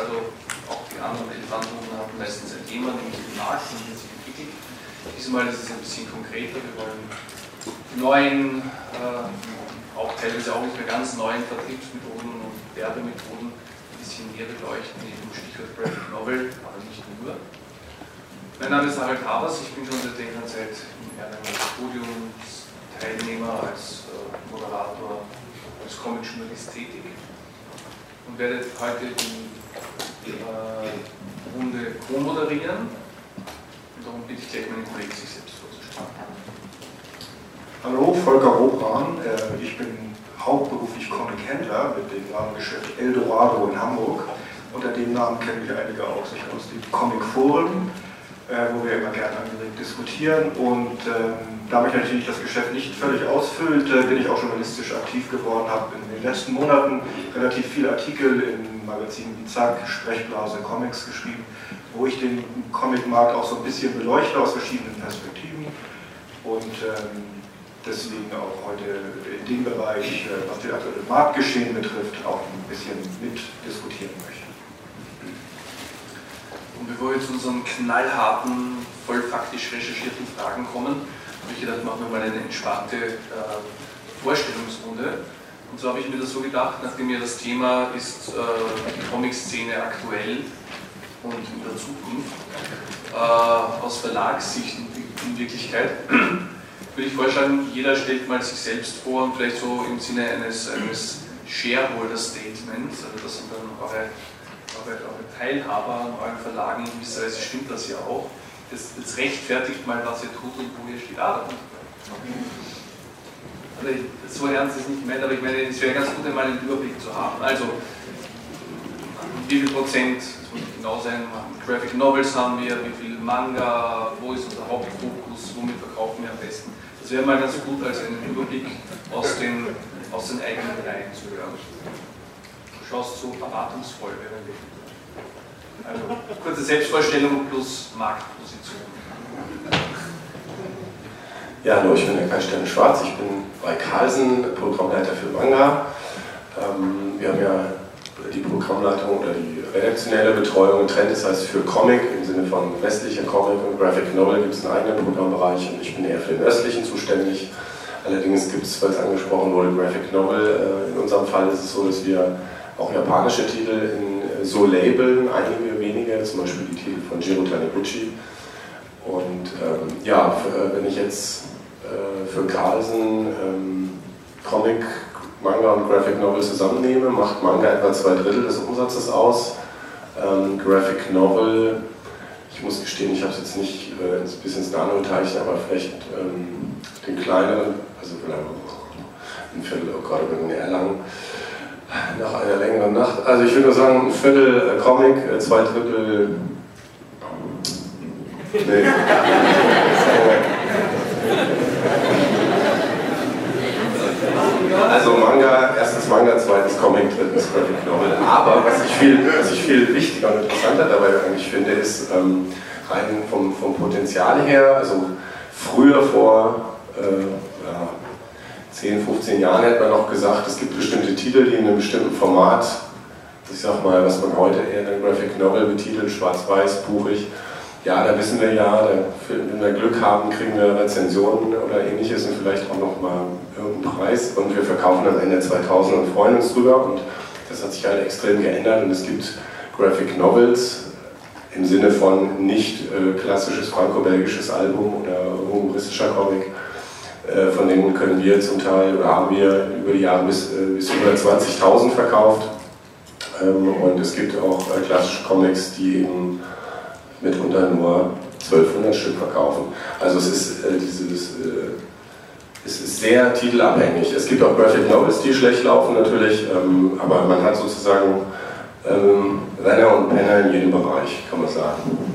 Also auch die anderen Elefantenrunden hatten meistens ein Thema, nämlich den Markt, den sich entwickelt. Diesmal ist es ein bisschen konkreter. Wir wollen neuen, äh, auch teilweise auch nicht mehr ganz neuen Vertriebsmethoden und Werbemethoden ein bisschen näher beleuchten, eben Stichwort Graphic Novel, aber nicht nur. Mein Name ist Harald Havers, ich bin schon seit längerer Zeit in Erlangen als Podiumsteilnehmer, als äh, Moderator, als Comic-Journalist tätig und werde heute die äh, Runde co-moderieren. Darum bitte ich gleich meinen Kollegen, sich selbst vorzustellen. Hallo, Volker Hobran. Äh, ich bin hauptberuflich Comic-Händler mit dem Namengeschäft Eldorado in Hamburg. Unter dem Namen kennen wir einige auch sich aus dem Comic-Forum äh, wo wir immer gerne angeregt diskutieren. Und ähm, da mich natürlich das Geschäft nicht völlig ausfüllt, äh, bin ich auch journalistisch aktiv geworden, habe in den letzten Monaten relativ viele Artikel in Magazinen wie Zack, Sprechblase, Comics geschrieben, wo ich den Comicmarkt auch so ein bisschen beleuchte aus verschiedenen Perspektiven. Und ähm, deswegen auch heute in dem Bereich, äh, was das aktuelle Marktgeschehen betrifft, auch ein bisschen mitdiskutieren möchte. Bevor wir zu unseren knallharten, voll faktisch recherchierten Fragen kommen, habe ich gedacht, machen wir mal eine entspannte äh, Vorstellungsrunde. Und so habe ich mir das so gedacht, nachdem ja das Thema ist äh, die Comic-Szene aktuell und in der Zukunft, äh, aus Verlagssicht in, in Wirklichkeit, würde ich vorschlagen, jeder stellt mal sich selbst vor und vielleicht so im Sinne eines, eines Shareholder-Statements, also das sind dann eure eure, eure Teilhaber an euren Verlagen in gewisser Weise stimmt das ja auch. Das, das rechtfertigt mal, was ihr tut und wo ihr steht. Ah, also ich, so ernst ist nicht gemeint, aber ich meine, es wäre ganz gut, einmal einen Überblick zu haben. Also, wie viel Prozent, das muss nicht genau sein, Graphic Novels haben wir, wie viel Manga, wo ist unser Hauptfokus, womit verkaufen wir am besten. Das wäre mal ganz gut als einen Überblick aus den, aus den eigenen Reihen zu hören schaust so erwartungsvoll Also kurze Selbstvorstellung plus Marktposition. Ja, hallo, ich bin der Kai Schwarz, ich bin bei Carlsen Programmleiter für Manga. Ähm, wir haben ja die Programmleitung oder die redaktionelle Betreuung getrennt, das heißt für Comic im Sinne von westlicher Comic und Graphic Novel gibt es einen eigenen Programmbereich und ich bin eher für den östlichen zuständig. Allerdings gibt es, weil es angesprochen wurde, Graphic Novel. Äh, in unserem Fall ist es so, dass wir auch japanische Titel in äh, so labeln, einige wenige, zum Beispiel die Titel von Jiro Taniguchi. Und ähm, ja, für, äh, wenn ich jetzt äh, für Carlsen ähm, Comic, Manga und Graphic Novel zusammennehme, macht Manga etwa zwei Drittel des Umsatzes aus. Ähm, Graphic Novel, ich muss gestehen, ich habe es jetzt nicht äh, bis ins Nano-Teilchen, aber vielleicht ähm, den kleineren, also vielleicht ein Viertel, gerade bei Erlangen, nach einer längeren Nacht. Also ich würde nur sagen, ein Viertel äh, Comic, äh, zwei Drittel. Nee. Also Manga, erstens Manga, zweitens Comic, drittens Graphic Novel. Aber was ich viel, was ich viel wichtiger und interessanter dabei eigentlich finde, ist ähm, rein vom, vom Potenzial her, also früher vor äh, ja, 10, 15 Jahren hätte man noch gesagt, es gibt bestimmte Titel, die in einem bestimmten Format, ich sag mal, was man heute eher ein Graphic Novel betitelt, schwarz-weiß, buchig, ja, da wissen wir ja, wenn wir Glück haben, kriegen wir Rezensionen oder ähnliches und vielleicht auch noch mal irgendeinen Preis und wir verkaufen am Ende 2000 und freuen uns drüber und das hat sich halt extrem geändert und es gibt Graphic Novels im Sinne von nicht äh, klassisches franco-belgisches Album oder humoristischer Comic, von denen können wir zum Teil oder haben wir über die Jahre bis, äh, bis über 20.000 verkauft. Ähm, und es gibt auch äh, klassische Comics, die eben mitunter nur 1200 Stück verkaufen. Also es ist dieses es ist sehr titelabhängig. Es gibt auch Graphic Novels, die schlecht laufen natürlich, ähm, aber man hat sozusagen ähm, Renner und Penner in jedem Bereich, kann man sagen.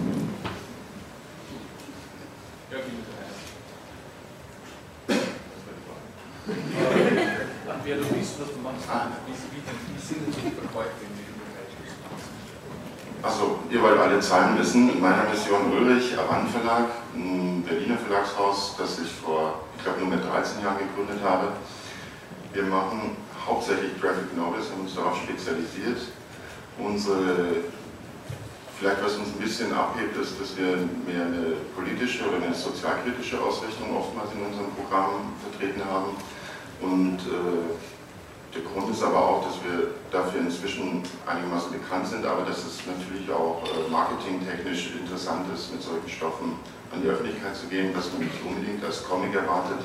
Wer du bist, was du machst, wie, wie, wie sind denn so die Verkäufe in Bereich? Achso, ihr wollt alle Zahlen wissen. Mein Name ist Johann Ulrich, Avan Verlag. Hm, Verlagshaus, das ich vor, ich glaube, nur mit 13 Jahren gegründet habe. Wir machen hauptsächlich Graphic Novels, haben uns darauf spezialisiert. Unsere, vielleicht was uns ein bisschen abhebt, ist, dass wir mehr eine politische oder eine sozialkritische Ausrichtung oftmals in unserem Programm vertreten haben. Und äh, der Grund ist aber auch, dass wir dafür inzwischen einigermaßen bekannt sind, aber dass es natürlich auch äh, marketingtechnisch interessant ist, mit solchen Stoffen an die Öffentlichkeit zu gehen, was man nicht unbedingt als Comic erwartet.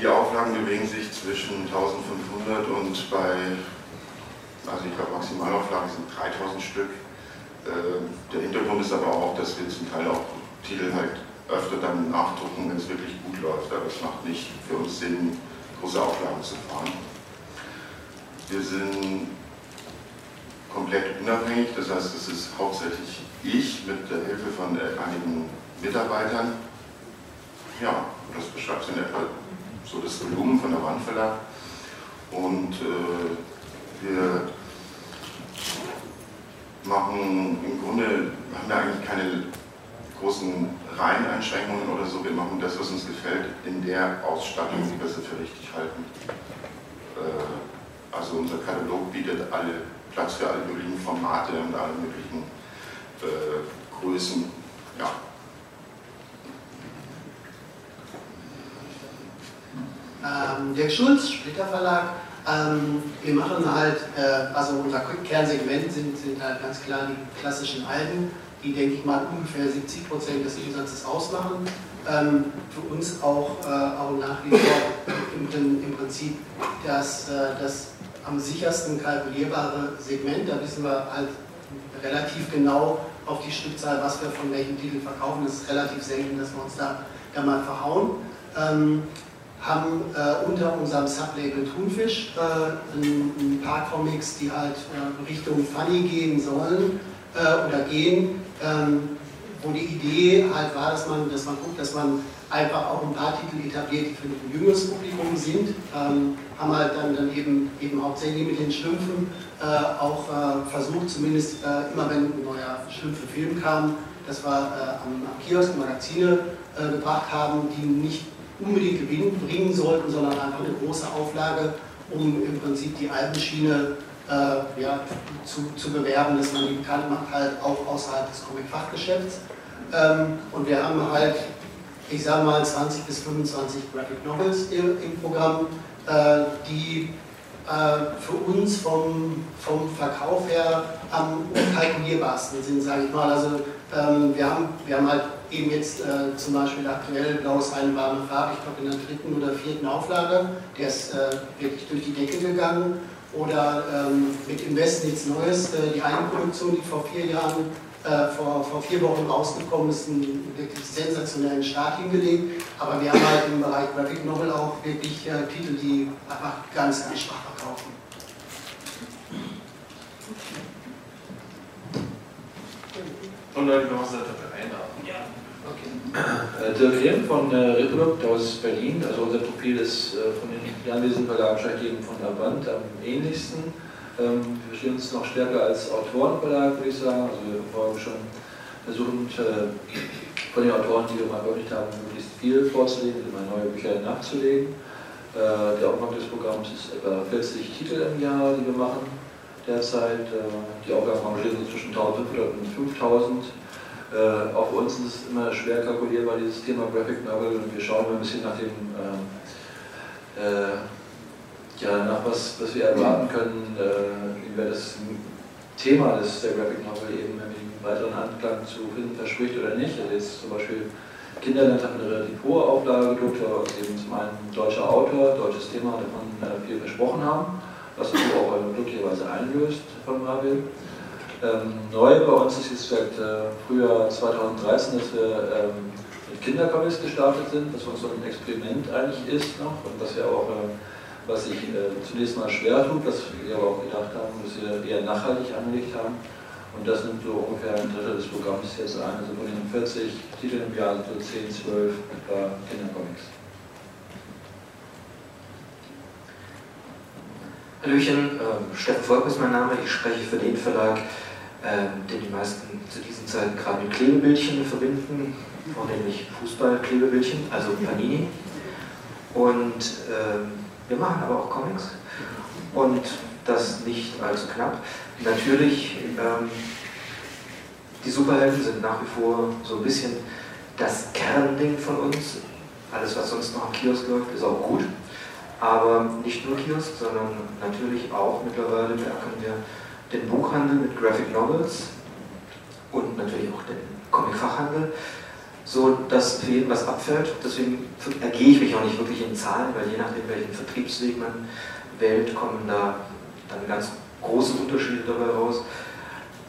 Die Auflagen bewegen sich zwischen 1500 und bei, also ich glaube Maximalauflagen sind 3000 Stück. Äh, der Hintergrund ist aber auch, dass wir zum Teil auch Titel halt öfter dann nachdrucken, wenn es wirklich gut läuft. Aber es macht nicht für uns Sinn, große Auflagen zu fahren. Wir sind komplett unabhängig, das heißt, es ist hauptsächlich ich mit der Hilfe von einigen Mitarbeitern. Ja, das beschreibt in etwa so das Volumen von der Wandverlag. Und äh, wir machen im Grunde, haben wir eigentlich keine großen Reiheneinschränkungen oder so. Wir machen das, was uns gefällt, in der Ausstattung, wie wir für richtig halten. Äh, also unser Katalog bietet alle Platz für alle möglichen Formate und alle möglichen äh, Größen. Ja. Ähm, Dirk Schulz, Splitter Verlag. Ähm, wir machen halt, äh, also unser Kernsegment sind, sind halt ganz klar die klassischen Alben, die denke ich mal ungefähr 70 Prozent des Umsatzes ausmachen. Ähm, für uns auch, äh, auch nach wie vor im, im Prinzip das, äh, das am sichersten kalkulierbare Segment. Da wissen wir halt relativ genau auf die Stückzahl, was wir von welchem Titel verkaufen. Es ist relativ selten, dass wir uns da, da mal verhauen. Ähm, haben äh, unter unserem Sublabel Thunfisch äh, ein, ein, paar Comics, die halt äh, Richtung Funny gehen sollen äh, oder gehen, ähm, wo die Idee halt war, dass man, dass man guckt, dass man einfach auch ein paar Titel etabliert, die für ein jüngeres Publikum sind. Ähm, haben halt dann, dann eben, eben hauptsächlich mit den Schlümpfen äh, auch äh, versucht, zumindest äh, immer wenn ein neuer Schlümpfe-Film kam, dass wir äh, am, am Kiosk Magazine äh, gebracht haben, die nicht unbedingt Gewinn bringen sollten, sondern einfach eine große Auflage, um im Prinzip die Albenschiene äh, ja, zu, zu bewerben, dass man die bekannt macht, halt auch außerhalb des Comic-Fachgeschäfts. Ähm, und wir haben halt, ich sage mal, 20 bis 25 Graphic Novels im, im Programm, äh, die äh, für uns vom, vom Verkauf her am unkalkulierbarsten sind, sage ich mal. Also ähm, wir, haben, wir haben halt eben jetzt äh, zum Beispiel aktuell Blaues eine warme Farbe, ich glaube in der dritten oder vierten Auflage, der ist äh, wirklich durch die Decke gegangen. Oder ähm, mit Invest nichts Neues, äh, die Eigenproduktion, die vor vier Jahren äh, vor, vor vier Wochen rausgekommen ist, einen wirklich sensationellen Start hingelegt. Aber wir haben halt im Bereich Graphic Novel auch wirklich äh, Titel, die einfach ganz, ganz schwach verkaufen. Und dann noch seid ihr einladen. Ja. Okay. Äh, Dirk Rehm von äh, Reprodukt aus Berlin. Also unser Profil ist äh, von den anwesenden Verlagen wahrscheinlich eben von der Wand am ähnlichsten. Ähm, wir verstehen uns noch stärker als Autorenverlag, würde ich sagen. Also wir wollen schon versuchen, äh, von den Autoren, die wir mal veröffentlicht haben, möglichst viel vorzulegen, immer neue Bücher nachzulegen. Äh, der Umfang des Programms ist etwa 40 Titel im Jahr, die wir machen derzeit. Äh, die Aufgaben rangieren so zwischen 1500 und 5000. Äh, auch für uns ist es immer schwer kalkulierbar, dieses Thema Graphic Novel. Und wir schauen immer ein bisschen nach dem äh, äh, ja, nach was, was wir erwarten können, äh, wie wir das Thema des, der Graphic Novel eben im weiteren Anklang zu finden verspricht oder nicht. Also jetzt zum Beispiel Kinderland hat eine relativ hohe Auflage gedruckt, weil eben zum einen ein deutscher Autor, deutsches Thema davon äh, viel versprochen haben, was sich auch glücklicherweise einlöst von Marvel. Ähm, neu bei uns ist jetzt seit äh, Frühjahr 2013, dass wir ähm, mit Kindercomics gestartet sind, was uns so ein Experiment eigentlich ist noch und was wir auch äh, was sich äh, zunächst mal schwer tut, was wir aber auch gedacht haben, dass wir eher nachhaltig angelegt haben. Und das nimmt so ungefähr ein Drittel des Programms jetzt ein. Also von den 40 Titeln im Jahr so 10, 12 etwa Kindercomics. Hallöchen, äh, Steffen Volk ist mein Name. Ich spreche für den Verlag, den die meisten zu diesen Zeiten gerade mit Klebebildchen verbinden. vornehmlich Fußballklebebildchen, also Panini. Und ähm, wir machen aber auch Comics und das nicht allzu knapp. Natürlich, ähm, die Superhelden sind nach wie vor so ein bisschen das Kernding von uns. Alles, was sonst noch am Kiosk läuft, ist auch gut. Aber nicht nur Kiosk, sondern natürlich auch mittlerweile merken wir den Buchhandel mit Graphic Novels und natürlich auch den Comic-Fachhandel, so dass für jeden was abfällt. Deswegen ergehe ich mich auch nicht wirklich in Zahlen, weil je nachdem, welchen Vertriebsweg man wählt, kommen da dann ganz große Unterschiede dabei raus.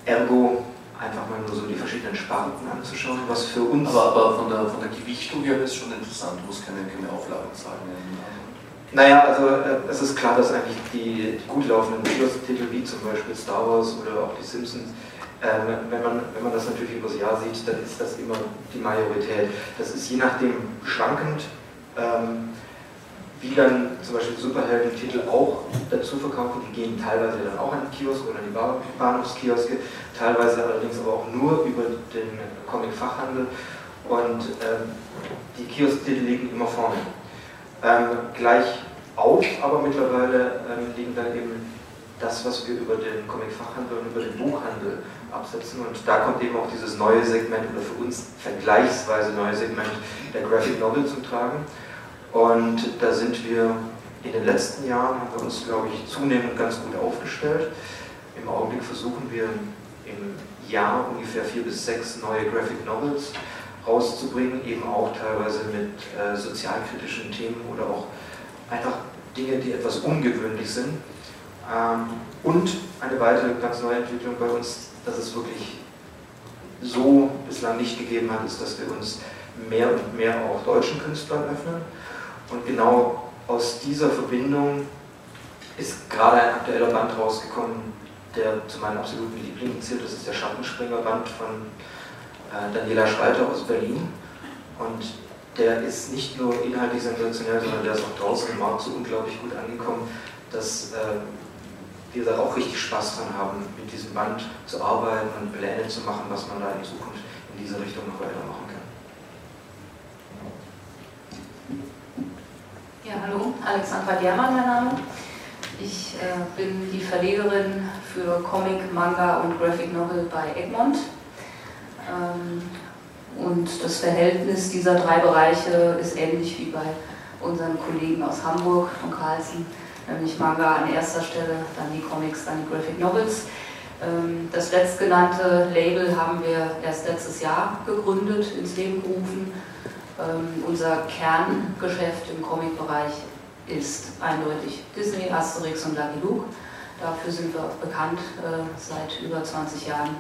Ergo einfach mal nur so die verschiedenen Sparten anzuschauen, was für uns. Aber, aber von, der, von der Gewichtung her ist schon interessant, du musst keine, keine Auflagenzahlen nennen. Naja, also äh, es ist klar, dass eigentlich die, die gut laufenden Titel wie zum Beispiel Star Wars oder auch die Simpsons, ähm, wenn, man, wenn man das natürlich übers Jahr sieht, dann ist das immer die Majorität. Das ist je nachdem schwankend. Ähm, wie dann zum Beispiel Superhelden-Titel auch dazu verkaufen, die gehen teilweise dann auch an die Kiosk oder an die Bahnhofskioske, teilweise allerdings aber auch nur über den Comic-Fachhandel und ähm, die Kiosk-Titel liegen immer vorne. Ähm, gleich auf, aber mittlerweile ähm, liegen dann eben das, was wir über den Comic-Fachhandel und über den Buchhandel absetzen. Und da kommt eben auch dieses neue Segment oder für uns vergleichsweise neue Segment der Graphic Novel zum Tragen. Und da sind wir in den letzten Jahren, haben wir uns, glaube ich, zunehmend ganz gut aufgestellt. Im Augenblick versuchen wir im Jahr ungefähr vier bis sechs neue Graphic Novels rauszubringen, eben auch teilweise mit äh, sozialkritischen Themen oder auch einfach Dinge, die etwas ungewöhnlich sind. Ähm, und eine weitere ganz neue Entwicklung bei uns, dass es wirklich so bislang nicht gegeben hat, ist, dass wir uns mehr und mehr auch deutschen Künstlern öffnen. Und genau aus dieser Verbindung ist gerade ein aktueller Band rausgekommen, der zu meinen absoluten Lieblingen zählt. Das ist der Schattenspringer-Band von Daniela Schwalter aus Berlin. Und der ist nicht nur inhaltlich sensationell, sondern der ist auch draußen im Markt so unglaublich gut angekommen, dass äh, wir da auch richtig Spaß dran haben, mit diesem Band zu arbeiten und Pläne zu machen, was man da in Zukunft in diese Richtung noch weitermachen kann. Ja, hallo, Alexandra Germann mein Name. Ich äh, bin die Verlegerin für Comic, Manga und Graphic Novel bei Egmont. Ähm, und das Verhältnis dieser drei Bereiche ist ähnlich wie bei unseren Kollegen aus Hamburg, von Carlsen, nämlich Manga an erster Stelle, dann die Comics, dann die Graphic Novels. Ähm, das letztgenannte Label haben wir erst letztes Jahr gegründet, ins Leben gerufen. Ähm, unser Kerngeschäft im Comic-Bereich ist eindeutig Disney, Asterix und Lucky Luke. Dafür sind wir bekannt äh, seit über 20 Jahren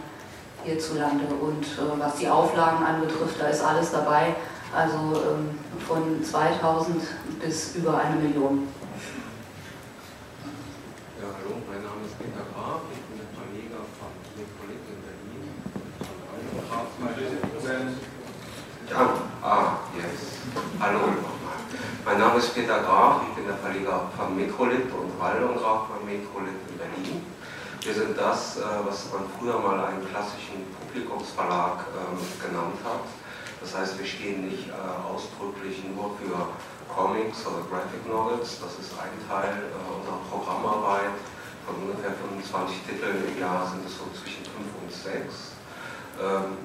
hierzulande. Und äh, was die Auflagen anbetrifft, da ist alles dabei. Also ähm, von 2000 bis über eine Million. Ja, hallo, mein Name ist Peter Graf, ich bin der Verleger von Nicolet in Berlin. Ja, ah, yes. Hallo nochmal. Mein Name ist Peter Graf, ich bin der Verleger von Mikrolit und Wall und Graf von Mikrolit in Berlin. Wir sind das, äh, was man früher mal einen klassischen Publikumsverlag ähm, genannt hat. Das heißt, wir stehen nicht äh, ausdrücklich nur für Comics oder Graphic Novels. Das ist ein Teil äh, unserer Programmarbeit. Von ungefähr 25 Titeln im Jahr sind es so zwischen 5 und 6. Ähm,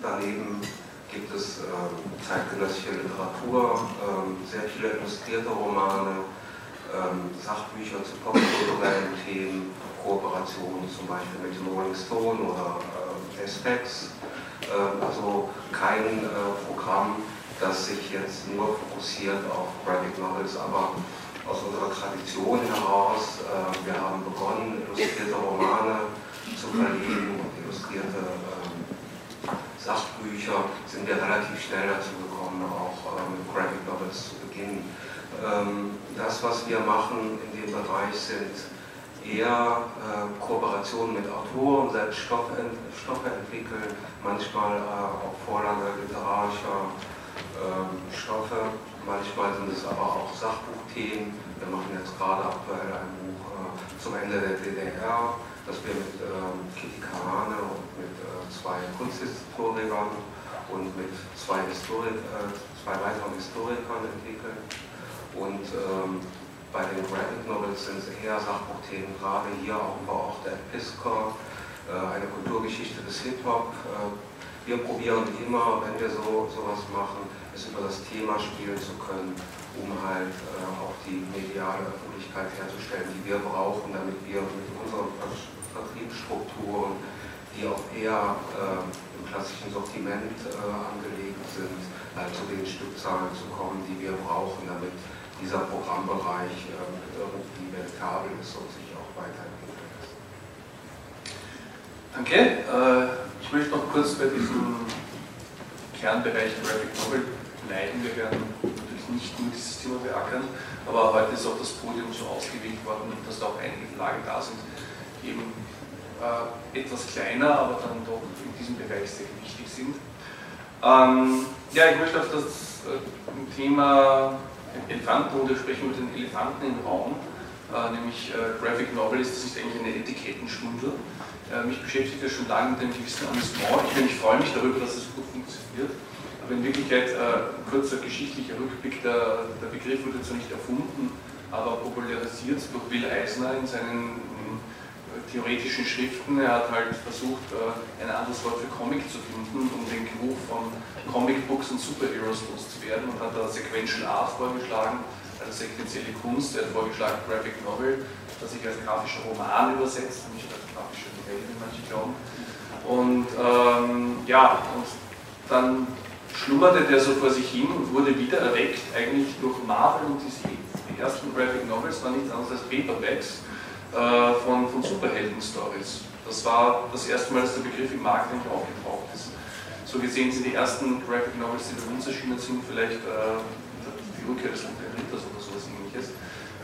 daneben gibt es ähm, zeitgenössische Literatur, sehr viele illustrierte Romane, Sachbücher zu popkulturellen Themen, Kooperationen zum Beispiel mit dem Rolling Stone oder äh, SPEX. Äh, also kein äh, Programm, das sich jetzt nur fokussiert auf Graphic Novels, aber aus unserer Tradition heraus, äh, wir haben begonnen, illustrierte Romane zu verlegen und illustrierte ähm, Sachbücher, sind wir relativ schnell dazu gekommen, auch äh, mit Graphic Novels zu beginnen. Ähm, das, was wir machen in dem Bereich, sind eher äh, Kooperationen mit Autoren, selbst Stoffe, Stoffe entwickeln, manchmal äh, auch Vorlage literarischer äh, Stoffe, manchmal sind es aber auch Sachbuchthemen. Wir machen jetzt gerade aktuell ein Buch äh, zum Ende der DDR, das wir mit ähm, Kitty Karane und mit äh, zwei Kunsthistorikern und mit zwei, Historik, äh, zwei weiteren Historikern entwickelt. Und ähm, bei den Graphic Novels sind es eher Sachbuchthemen, gerade hier auch über Ort der Pisker, äh, eine Kulturgeschichte des Hip-Hop. Äh, wir probieren immer, wenn wir so sowas machen, es über das Thema spielen zu können, um halt äh, auch die mediale Öffentlichkeit herzustellen, die wir brauchen, damit wir mit unseren Vertriebsstrukturen, die auch eher im klassischen Sortiment angelegt sind, halt zu den Stückzahlen zu kommen, die wir brauchen, damit dieser Programmbereich äh, irgendwie rentabel ist und sich auch weiterentwickeln lässt. Danke. Äh, ich möchte noch kurz bei diesem Kernbereich Graphic Novel bleiben. Wir werden natürlich nicht nur dieses Thema beackern, aber heute ist auch das Podium so ausgewählt worden, dass da auch einige Verlage da sind, eben äh, etwas kleiner, aber dann doch in diesem Bereich sehr wichtig sind. Ähm, ja, ich möchte auf das äh, Thema Elefantenrunde sprechen mit den Elefanten im Raum, äh, nämlich äh, Graphic Novel ist, das ist eigentlich eine Etikettenschwindel. Äh, mich beschäftigt das schon lange mit einem gewissen Amüsement. Ich, ich freue mich darüber, dass es gut funktioniert. Aber in Wirklichkeit, äh, kurzer geschichtlicher Rückblick, der, der Begriff wurde zwar nicht erfunden, aber popularisiert durch Will Eisner in seinen theoretischen Schriften. Er hat halt versucht, äh, ein anderes Wort für Comic zu finden, um den Geruch von Comic Books und Superheroes loszuwerden und hat da Sequential Art vorgeschlagen, also sequenzielle Kunst. Er hat vorgeschlagen Graphic Novel, das sich als grafischer Roman übersetzt, nicht als grafische Novelle, wie manche glauben. Und ähm, ja, und dann schlummerte der so vor sich hin und wurde wieder erweckt, eigentlich durch Marvel und DC. Die ersten Graphic Novels waren nichts anderes als Paperbacks äh, von, von Superhelden-Stories. Das war das erste Mal, dass der Begriff im Marketing aufgetaucht ist. So gesehen sind die ersten Graphic Novels, die bei uns erschienen sind, vielleicht äh, die Rückkehr des Lumpen Ritters oder sowas ähnliches.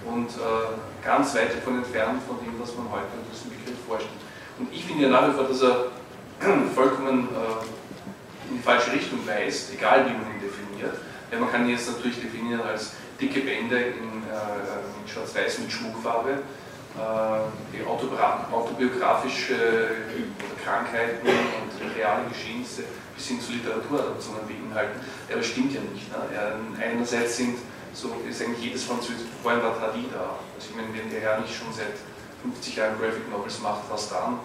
Und äh, ganz weit davon entfernt von dem, was man heute unter diesem Begriff vorstellt. Und ich finde ja nach wie vor, dass er vollkommen äh, in die falsche Richtung weist, egal wie man ihn definiert. Ja, man kann ihn jetzt natürlich definieren als dicke Bände in, äh, mit Schwarz-Weiß mit Schmuckfarbe äh, die autobiografische Krankheiten und reale Geschehnisse bis hin zu Literaturadaptionen beinhalten. Aber das stimmt ja nicht. Ne? Einerseits sind, so ist eigentlich jedes französische, vorhin war Tardy da. Also ich meine, wenn der Herr nicht schon seit 50 Jahren Graphic Novels macht, was dann?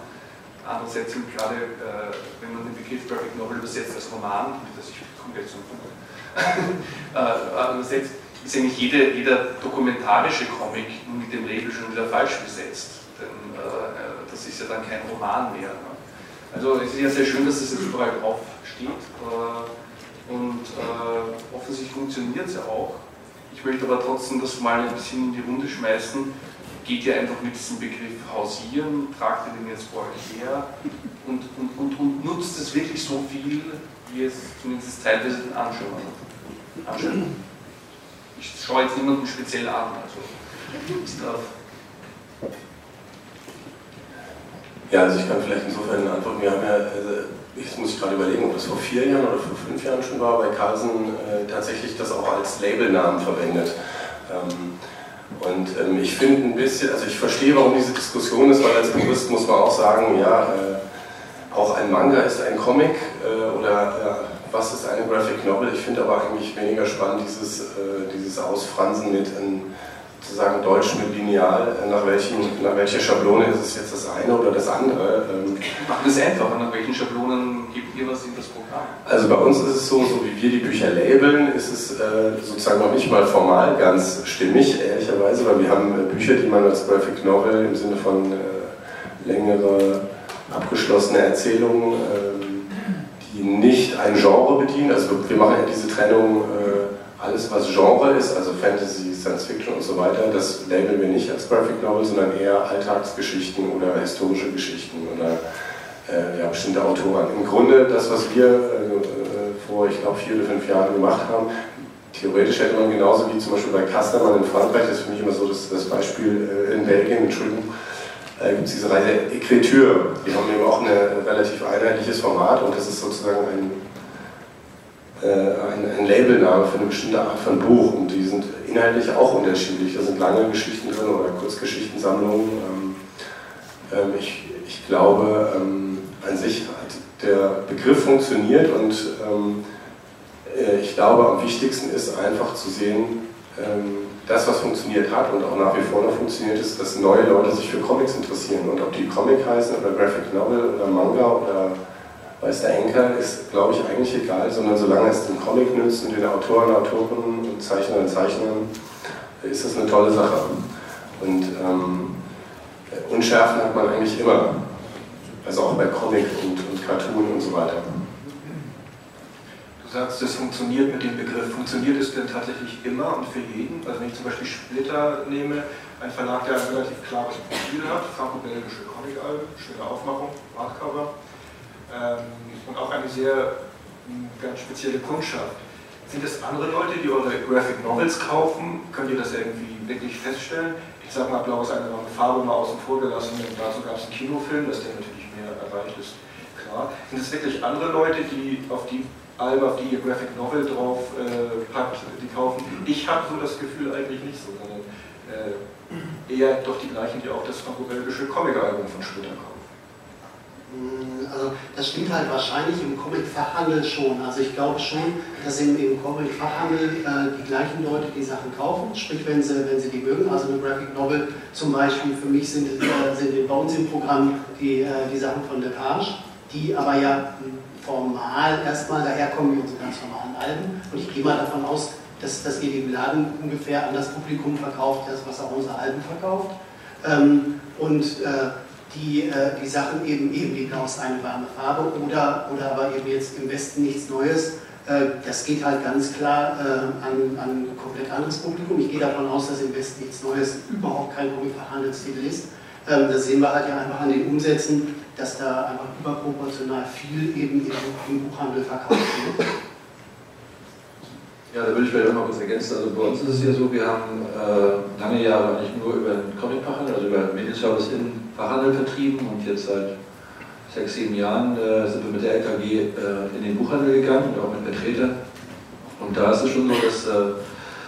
Andererseits sind gerade, äh, wenn man den Begriff Graphic Novel übersetzt als Roman, das ich komme jetzt zum Punkt, äh, übersetzt, ist eigentlich jede, jeder dokumentarische Comic mit dem Label schon wieder falsch besetzt. Denn äh, das ist ja dann kein Roman mehr. Ne? Also es ist ja sehr schön, dass das jetzt überall drauf steht. Äh, und äh, offensichtlich funktioniert es ja auch. Ich möchte aber trotzdem das mal ein bisschen in die Runde schmeißen. Geht ihr einfach mit diesem Begriff hausieren, tragt ihr den jetzt vor euch her und, und, und, und nutzt es wirklich so viel, wie es zumindest teilweise den Anschauern anschaut ich schaue jetzt niemanden speziell an. Also. Ja, also ich kann vielleicht insofern antworten. Wir haben ja, also ich muss gerade überlegen, ob das vor vier Jahren oder vor fünf Jahren schon war, bei Carlsen äh, tatsächlich das auch als Labelnamen verwendet. Ähm, und ähm, ich finde ein bisschen, also ich verstehe, warum diese Diskussion ist, weil als Jurist muss man auch sagen, ja, äh, auch ein Manga ist ein Comic äh, oder was ist eine Graphic Novel. Ich finde aber eigentlich weniger spannend dieses, äh, dieses Ausfransen mit einem sozusagen Deutsch mit Lineal, nach, welchen, nach welcher Schablone ist es jetzt das eine oder das andere. Ähm, Macht es einfacher, nach welchen Schablonen gibt ihr was in das Programm? Also bei uns ist es so, so wie wir die Bücher labeln, ist es äh, sozusagen noch nicht mal formal ganz stimmig, ehrlicherweise, weil wir haben äh, Bücher, die man als Graphic Novel im Sinne von äh, längere abgeschlossene Erzählungen ähm, nicht ein Genre bedienen. Also wir machen ja diese Trennung, äh, alles was Genre ist, also Fantasy, Science Fiction und so weiter, das labeln wir nicht als Graphic Novel, sondern eher Alltagsgeschichten oder historische Geschichten oder äh, ja, bestimmte Autoren. Im Grunde das, was wir äh, vor, ich glaube, vier oder fünf Jahren gemacht haben, theoretisch hätte man genauso wie zum Beispiel bei Casterman in Frankreich, das ist für mich immer so das, das Beispiel äh, in Belgien, Entschuldigung, äh, gibt es diese Reihe Ekritur. Die haben eben auch ein relativ einheitliches Format und das ist sozusagen ein, äh, ein, ein, Labelname für eine bestimmte Art von Buch und die sind inhaltlich auch unterschiedlich. Da sind lange Geschichten drin oder Kurzgeschichtensammlungen. Ähm, ähm, ich, ich glaube, ähm, an sich hat der Begriff funktioniert und ähm, äh, ich glaube, am wichtigsten ist einfach zu sehen, ähm, das, was funktioniert hat und auch nach wie vor noch funktioniert, ist, dass neue Leute sich für Comics interessieren. Und ob die Comic heißen oder Graphic Novel oder Manga oder weiß der Enker, ist, glaube ich, eigentlich egal, sondern solange es den Comic nützt und den Autoren, Autoren und Zeichnern und Zeichnern, ist das eine tolle Sache. Und ähm, Unschärfen hat man eigentlich immer. Also auch bei Comic und, und Cartoon und so weiter. Du sagst, es funktioniert mit dem Begriff. Funktioniert es denn tatsächlich immer und für jeden? Also wenn ich zum Beispiel Splitter nehme, ein Verlag, der ein relativ klares Profil hat, franco-belgische Comic-Alben, schöne Aufmachung, Hardcover, ähm, und auch eine sehr ganz spezielle Kundschaft. Sind es andere Leute, die eure Graphic Novels kaufen? Könnt ihr das irgendwie wirklich feststellen? Ich sage mal, Blau ist eine neue Farbe mal außen vor gelassen, und dazu gab es einen Kinofilm, dass der natürlich mehr erreicht ist, klar. Sind es wirklich andere Leute, die auf die Alben, auf die ihr Graphic Novel drauf äh, packt, die kaufen. Ich habe so das Gefühl eigentlich nicht so, sondern äh, eher doch die gleichen, die auch das franco-belgische Comic-Album von Splitter kaufen. Mm, also das stimmt halt wahrscheinlich im Comic-Fachhandel schon. Also ich glaube schon, dass im, im Comic-Fachhandel äh, die gleichen Leute die Sachen kaufen, sprich wenn sie, wenn sie die mögen. Also eine Graphic Novel zum Beispiel, für mich sind, äh, sind bei uns im Programm die, äh, die Sachen von der Page, die aber ja formal erstmal daherkommen wie unsere ganz normalen Alben. Und ich gehe mal davon aus, dass, dass ihr den Laden ungefähr an das Publikum verkauft, das was auch unsere Alben verkauft. Ähm, und äh, die, äh, die Sachen eben, eben die aus eine warme Farbe oder, oder aber eben jetzt im Westen nichts Neues. Äh, das geht halt ganz klar äh, an, an ein komplett anderes Publikum. Ich gehe davon aus, dass im Westen nichts Neues überhaupt kein Comic-Handelstitel ist. Ähm, das sehen wir halt ja einfach an den Umsätzen, dass da einfach überproportional viel eben im Buchhandel verkauft wird. Ja, da würde ich vielleicht auch noch was ergänzen. Also bei uns ist es ja so, wir haben äh, lange Jahre eigentlich nur über den Comic-Fachhandel, also über Medienservice in Fachhandel vertrieben und jetzt seit sechs, sieben Jahren äh, sind wir mit der LKG äh, in den Buchhandel gegangen und auch mit Vertretern. Und da ist es schon so, dass äh,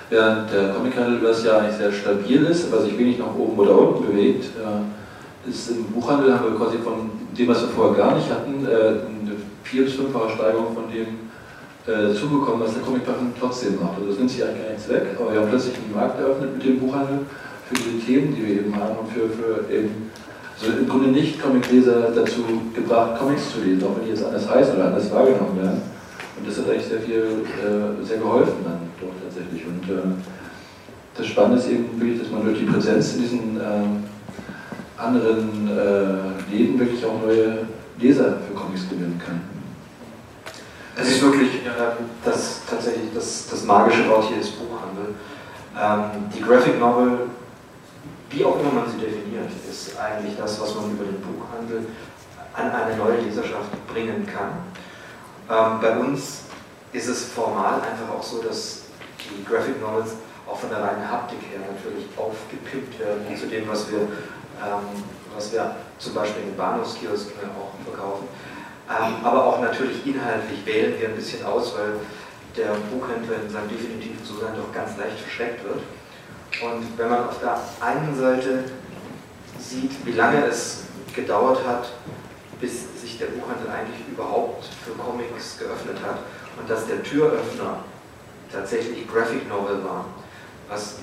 während der Comichandel über das Jahr eigentlich sehr stabil ist, aber sich wenig nach oben oder unten bewegt, äh, ist im Buchhandel haben wir quasi von dem, was wir vorher gar nicht hatten, äh, eine vier- bis fünffache Steigerung von dem äh, zugekommen, was der Comicbuchhandel trotzdem macht. Also das nimmt sich eigentlich gar nichts weg, aber wir haben plötzlich einen Markt eröffnet mit dem Buchhandel für diese Themen, die wir eben haben und für, für eben also im Grunde nicht Comicleser dazu gebracht, Comics zu lesen, auch wenn die jetzt anders heißen oder anders wahrgenommen werden. Und das hat eigentlich sehr viel, äh, sehr geholfen dann dort tatsächlich. Und äh, das Spannende ist eben wirklich, dass man durch die Präsenz in diesen äh, anderen äh, Läden wirklich auch neue Leser für Comics gewinnen kann. Es ist wirklich äh, das, tatsächlich das, das magische Wort hier ist Buchhandel. Ähm, die Graphic Novel, wie auch immer man sie definiert, ist eigentlich das, was man über den Buchhandel an eine neue Leserschaft bringen kann. Ähm, bei uns ist es formal einfach auch so, dass die Graphic Novels auch von der reinen Haptik her natürlich aufgepimpt werden zu dem, was wir ähm, was wir zum Beispiel in den Bahnhofskiosken auch verkaufen. Ähm, aber auch natürlich inhaltlich wählen wir ein bisschen aus, weil der Buchhändler in seinem definitiven Zustand doch ganz leicht verschreckt wird. Und wenn man auf der einen Seite sieht, wie lange es gedauert hat, bis sich der Buchhandel eigentlich überhaupt für Comics geöffnet hat und dass der Türöffner tatsächlich Graphic Novel war, was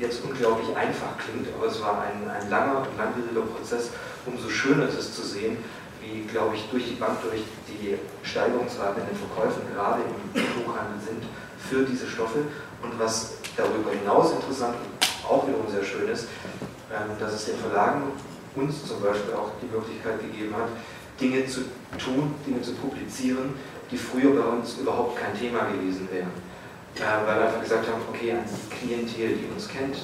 jetzt unglaublich einfach klingt, aber es war ein, ein langer und langwieriger Prozess. Umso schöner ist es zu sehen, wie, glaube ich, durch die Bank, durch die Steigerungsraten in den Verkäufen gerade im Buchhandel sind für diese Stoffe. Und was darüber hinaus interessant und auch wiederum sehr schön ist, ähm, dass es den Verlagen uns zum Beispiel auch die Möglichkeit gegeben hat, Dinge zu tun, Dinge zu publizieren, die früher bei uns überhaupt kein Thema gewesen wären äh, weil wir einfach gesagt haben, okay, eine Klientel, die uns kennt,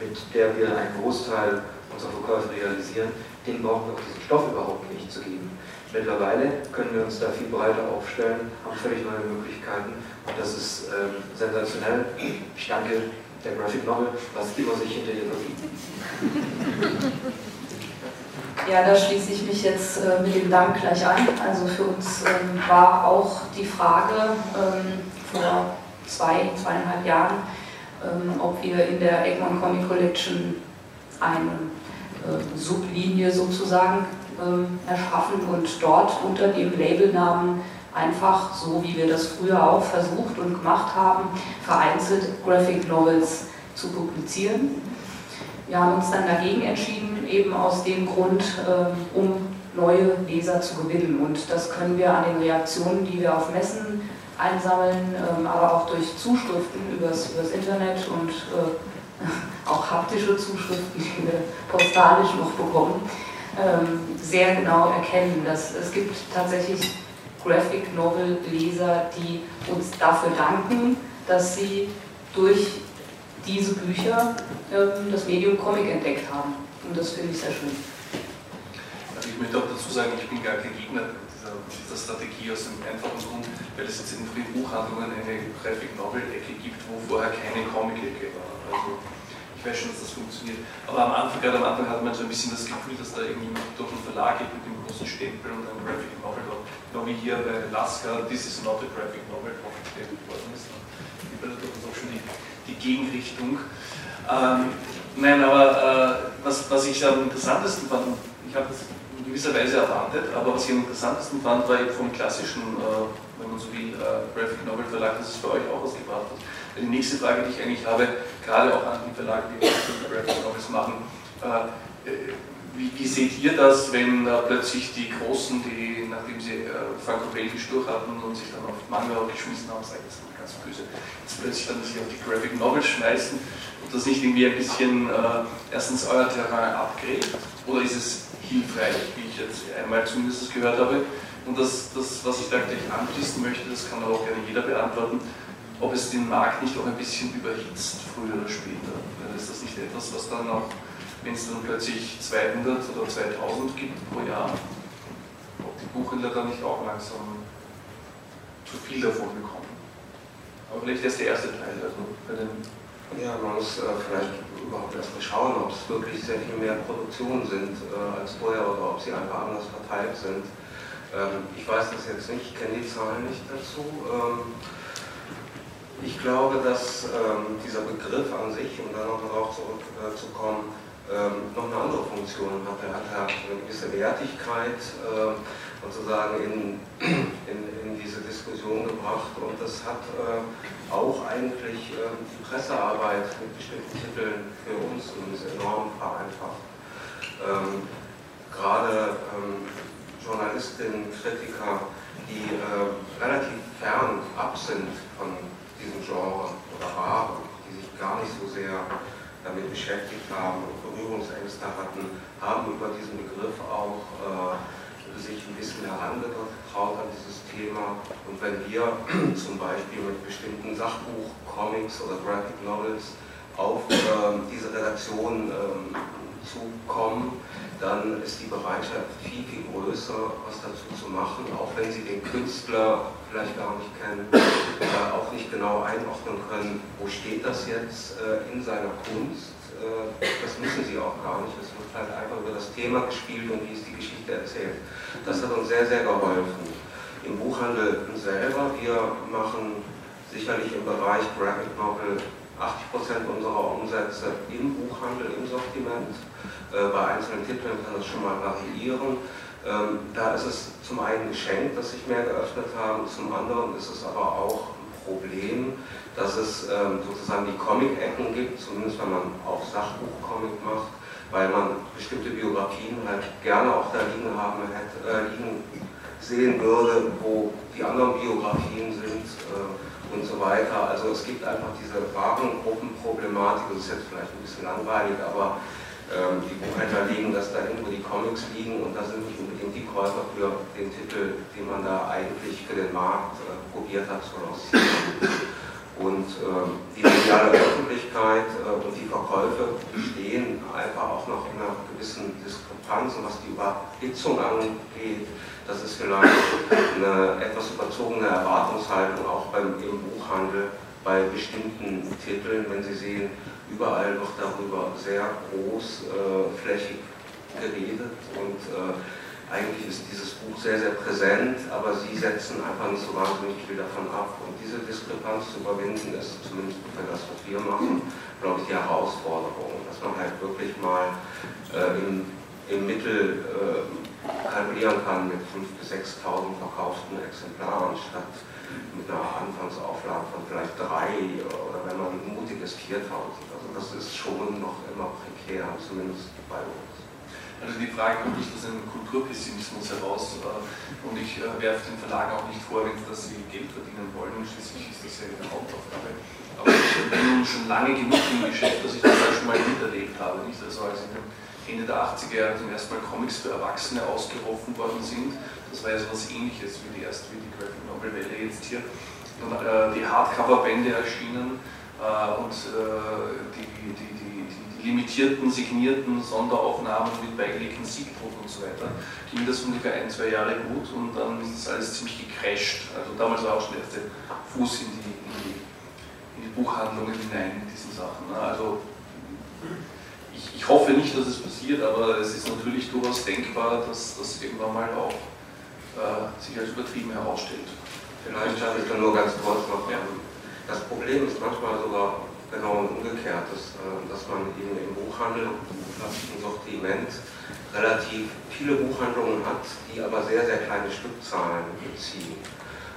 mit der wir einen Großteil unserer Verkäufe realisieren, den brauchen wir auch diesen Stoff überhaupt nicht zu geben. Mittlerweile können wir uns da viel breiter aufstellen, haben völlig neue Möglichkeiten und das ist ähm, sensationell. Ich danke der Graphic Novel, was immer sich hinter ihr verbirgt. Ja, da schließe ich mich jetzt äh, mit dem Dank gleich an. Also für uns ähm, war auch die Frage ähm, vor zwei, zweieinhalb Jahren, ähm, ob wir in der Egmont Comic Collection eine äh, Sublinie sozusagen ähm, erschaffen und dort unter dem Labelnamen einfach, so wie wir das früher auch versucht und gemacht haben, vereinzelt Graphic Novels zu publizieren. Wir haben uns dann dagegen entschieden, eben aus dem Grund, ähm, um neue Leser zu gewinnen. Und das können wir an den Reaktionen, die wir auf Messen einsammeln, ähm, aber auch durch Zuschriften übers, übers Internet und äh, auch haptische Zuschriften, die wir postalisch noch bekommen, ähm, sehr genau erkennen. Dass es gibt tatsächlich Graphic Novel Leser, die uns dafür danken, dass sie durch diese Bücher ähm, das Medium Comic entdeckt haben. Und das finde ich sehr schön. Also ich möchte auch dazu sagen, ich bin gar kein Gegner dieser, Strategie aus dem einfachen Grund, weil es jetzt in frühen Buchhandlungen eine Graphic Novel-Ecke gibt, wo vorher keine Comic-Ecke war. Also ich weiß schon, dass das funktioniert. Aber am Anfang, gerade am Anfang hat man so ein bisschen das Gefühl, dass da irgendjemand durch einen Verlag geht mit dem großen Stempel und ein Graphic Novel drauf. Genau wie hier bei Lasker, this is not a Graphic Novel draufgestellt worden ist. Gibt also durchaus auch schon die, die Gegenrichtung. Ähm, nein, aber äh, was, was ich am interessantesten fand, ich habe das in gewisser Weise erwartet, aber was ich am interessantesten fand, war eben vom klassischen, äh, wenn man so will, äh, Graphic Novel Verlag, dass es für euch auch was gebracht hat. Die nächste Frage, die ich eigentlich habe, gerade auch an die Verlage, die Graphic Novels machen, äh, wie, wie, seht ihr das, wenn äh, plötzlich die Großen, die nachdem sie äh, Franco Belgisch durch hatten und sich dann auf Manga geschmissen haben, sage ich das ganz böse, jetzt plötzlich dann sich auf die Graphic Novels schmeißen und das nicht irgendwie ein bisschen äh, erstens euer Terrain abgräbt oder ist es hilfreich, wie ich jetzt einmal zumindest gehört habe? Und das, das, was ich da gleich anschließen möchte, das kann aber auch gerne jeder beantworten, ob es den Markt nicht auch ein bisschen überhitzt, früher oder später. Ist das nicht etwas, was dann auch wenn es dann plötzlich 200 oder 2000 gibt pro Jahr, ob die Buchhändler dann nicht auch langsam zu viel davon bekommen. Aber vielleicht erst der erste Teil. Also bei den ja, man muss äh, vielleicht überhaupt erstmal schauen, ob es wirklich sehr viel mehr Produktionen sind äh, als vorher oder ob sie einfach anders verteilt sind. Ähm, ich weiß das jetzt nicht, ich kenne die Zahlen nicht dazu. Ähm, ich glaube, dass ähm, dieser Begriff an sich, um dann noch darauf zurückzukommen, ähm, noch eine andere Funktion hat. Er hat eine gewisse Wertigkeit äh, sozusagen in, in, in, diese Diskussion gebracht und das hat äh, auch eigentlich äh, die Pressearbeit mit bestimmten Titeln für uns enorm vereinfacht. Ähm, Gerade ähm, Journalistinnen, Kritiker, die äh, relativ fern ab sind von diesem Genre oder waren, die sich gar nicht so sehr damit beschäftigt haben und Berührungsängste hatten, haben über diesen Begriff auch äh, sich ein bisschen herangetraut an dieses Thema. Und wenn wir zum Beispiel mit bestimmten Sachbuch, Comics oder Graphic Novels auf äh, diese Redaktion äh, zukommen, dann ist die Bereitschaft viel, viel größer, was dazu zu machen, auch wenn sie den Künstler vielleicht gar nicht kennen, äh, auch nicht genau einordnen können, wo steht das jetzt äh, in seiner Kunst. Äh, das müssen sie auch gar nicht, es wird halt einfach über das Thema gespielt und wie ist die Geschichte erzählt. Das hat uns sehr, sehr geholfen. Im Buchhandel selber, wir machen sicherlich im Bereich Graphic Novel 80% unserer Umsätze im Buchhandel, im Sortiment. Äh, bei einzelnen Titeln kann das schon mal variieren. Ähm, da ist es zum einen geschenkt, dass sich mehr geöffnet haben, zum anderen ist es aber auch ein Problem, dass es ähm, sozusagen die Comic-Ecken gibt, zumindest wenn man auch Sachbuch-Comic macht, weil man bestimmte Biografien halt gerne auch da liegen haben hätte, äh, liegen sehen würde, wo die anderen Biografien sind. Äh, und so weiter. Also es gibt einfach diese Warengruppenproblematik, das ist jetzt vielleicht ein bisschen langweilig, aber ähm, die Buchhändler legen das da irgendwo die Comics liegen und da sind nicht unbedingt die Käufer für den Titel, den man da eigentlich für den Markt äh, probiert hat zu lancieren. Und ähm, die mediale Öffentlichkeit äh, und die Verkäufe stehen einfach auch noch in einer gewissen Diskrepanz, was die Überhitzung angeht, das ist vielleicht eine etwas überzogene Erwartungshaltung auch beim, im Buchhandel bei bestimmten Titeln, wenn Sie sehen, überall wird darüber sehr großflächig äh, geredet und äh, eigentlich ist dieses Buch sehr, sehr präsent, aber Sie setzen einfach nicht so wahnsinnig viel davon ab. Und diese Diskrepanz zu überwinden, ist zumindest für das, was wir machen, glaube ich, die Herausforderung, dass man halt wirklich mal äh, im, im Mittel äh, kalkulieren kann mit 5.000 bis 6.000 verkauften Exemplaren statt mit einer Anfangsauflage von vielleicht drei oder wenn man mutig ist 4.000. Das ist schon noch immer prekär, zumindest bei uns. Also die Frage kommt nicht aus einem Kulturpessimismus heraus äh, und ich äh, werfe den Verlagen auch nicht vor, dass sie Geld verdienen wollen, schließlich ist das ja ihre Hauptaufgabe. Aber ich bin nun schon lange genug im Geschäft, dass ich das schon mal miterlebt habe. Nicht? Also als in Ende der 80er Jahre zum ersten Mal Comics für Erwachsene ausgerufen worden sind, das war ja so etwas ähnliches wie die erste, wie die Graphic Novel Welle jetzt hier. Dann äh, die Hardcover-Bände erschienen und die, die, die limitierten, signierten Sonderaufnahmen mit beigelegten Siegdruck und so weiter, ging das ungefähr ein, zwei Jahre gut und dann ist alles ziemlich gecrashed. Also damals war auch schon der erste Fuß in die, in die, in die Buchhandlungen hinein mit diesen Sachen. Ne? Also ich, ich, hoffe nicht, dass es passiert, aber es ist natürlich durchaus denkbar, dass das irgendwann mal auch äh, sich als übertrieben herausstellt. Vielleicht habe ich da nur ganz kurz Problem ist manchmal sogar genau umgekehrt, dass, äh, dass man eben im Buchhandel, im Sortiment, relativ viele Buchhandlungen hat, die aber sehr, sehr kleine Stückzahlen beziehen.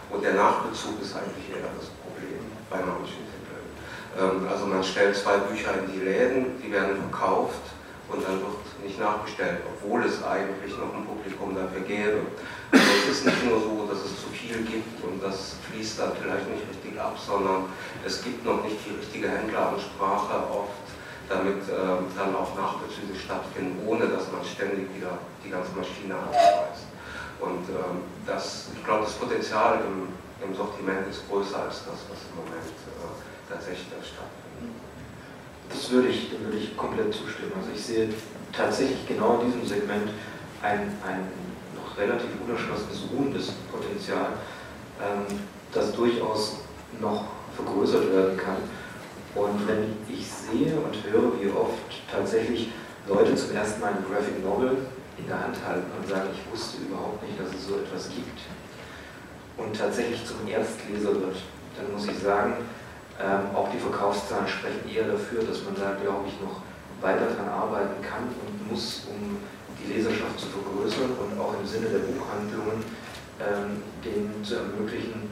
Und der Nachbezug ist eigentlich eher das Problem bei manchen Titeln. Ähm, also man stellt zwei Bücher in die Läden, die werden verkauft und dann wird nicht nachbestellt, obwohl es eigentlich noch ein Publikum dafür gäbe. Also es ist nicht nur so, dass es zu viel gibt und das fließt dann vielleicht nicht richtig ab, sondern es gibt noch nicht die richtige Händleransprache oft, damit äh, dann auch Nachbezüge stattfinden, ohne dass man ständig wieder die ganze Maschine abschmeißt. Und ähm, das, ich glaube, das Potenzial im, im, Sortiment ist größer als das, was im Moment äh, tatsächlich stattfindet. Das würde ich, würde ich komplett zustimmen. Also ich sehe tatsächlich genau in diesem Segment ein, ein relativ unerschlossenes, ruhendes Potenzial, ähm, das durchaus noch vergrößert werden kann. Und wenn ich sehe und höre, wie oft tatsächlich Leute zum ersten Mal ein Graphic Novel in der Hand halten und sagen, ich wusste überhaupt nicht, dass es so etwas gibt und tatsächlich zum Erstleser wird, dann muss ich sagen, ähm, auch die Verkaufszahlen sprechen eher dafür, dass man da, glaube ich, noch weiter daran arbeiten kann und muss, um die Leserschaft zu vergrößern und auch im Sinne der Buchhandlungen ähm, denen zu ermöglichen,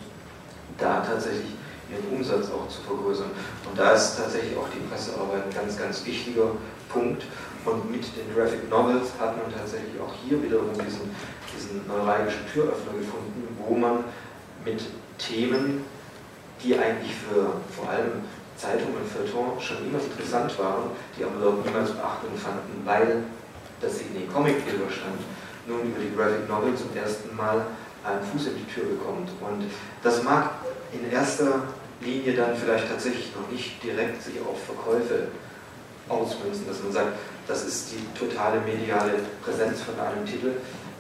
da tatsächlich ihren Umsatz auch zu vergrößern. Und da ist tatsächlich auch die Pressearbeit ein ganz, ganz wichtiger Punkt. Und mit den Graphic Novels hat man tatsächlich auch hier wiederum diesen, diesen neuralgischen Türöffner gefunden, wo man mit Themen, die eigentlich für vor allem Zeitungen und Feuilleton schon immer interessant waren, die aber dort niemals Beachtung fanden, weil das Sydney Comic Bilder stand, nun über die Graphic Novel zum ersten Mal einen Fuß in die Tür bekommt. Und das mag in erster Linie dann vielleicht tatsächlich noch nicht direkt sich auf Verkäufe ausmünzen, dass man sagt, das ist die totale mediale Präsenz von einem Titel.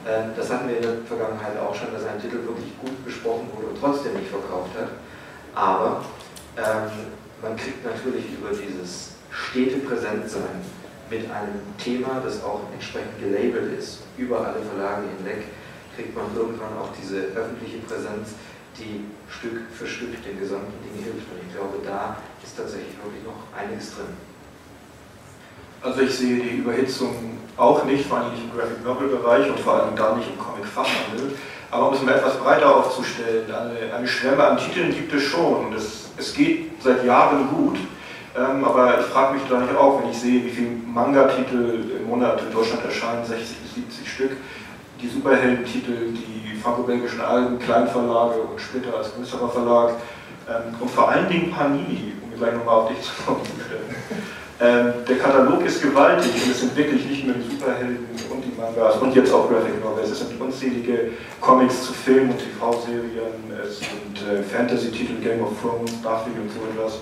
Ähm, das hatten wir in der Vergangenheit auch schon, dass ein Titel wirklich gut besprochen wurde und trotzdem nicht verkauft hat. Aber ähm, man kriegt natürlich über dieses stete Präsentsein mit einem Thema, das auch entsprechend gelabelt ist, über alle Verlage hinweg, kriegt man irgendwann auch diese öffentliche Präsenz, die Stück für Stück dem gesamten Ding hilft. Und ich glaube, da ist tatsächlich wirklich noch einiges drin. Also ich sehe die Überhitzung auch nicht, vor allem nicht im Graphic Novel Bereich und vor allem da nicht im Comic Fachhandel. Aber um es mal etwas breiter aufzustellen, eine, eine Schwemme an Titeln gibt es schon. Das, es geht seit Jahren gut. Ähm, aber ich frage mich nicht auch, wenn ich sehe, wie viele Manga-Titel im Monat in Deutschland erscheinen, 60 bis 70 Stück, die Superhelden-Titel, die franco-belgischen Alben, Kleinverlage und später als größerer Verlag ähm, und vor allen Dingen Panini, um gleich nochmal auf dich zu kommen. Ähm, der Katalog ist gewaltig und es sind wirklich nicht nur die Superhelden und die Mangas und jetzt auch Graphic Novels, es sind unzählige Comics zu Film- und TV-Serien, es sind äh, Fantasy-Titel, Game of Thrones, Buffy und so etwas.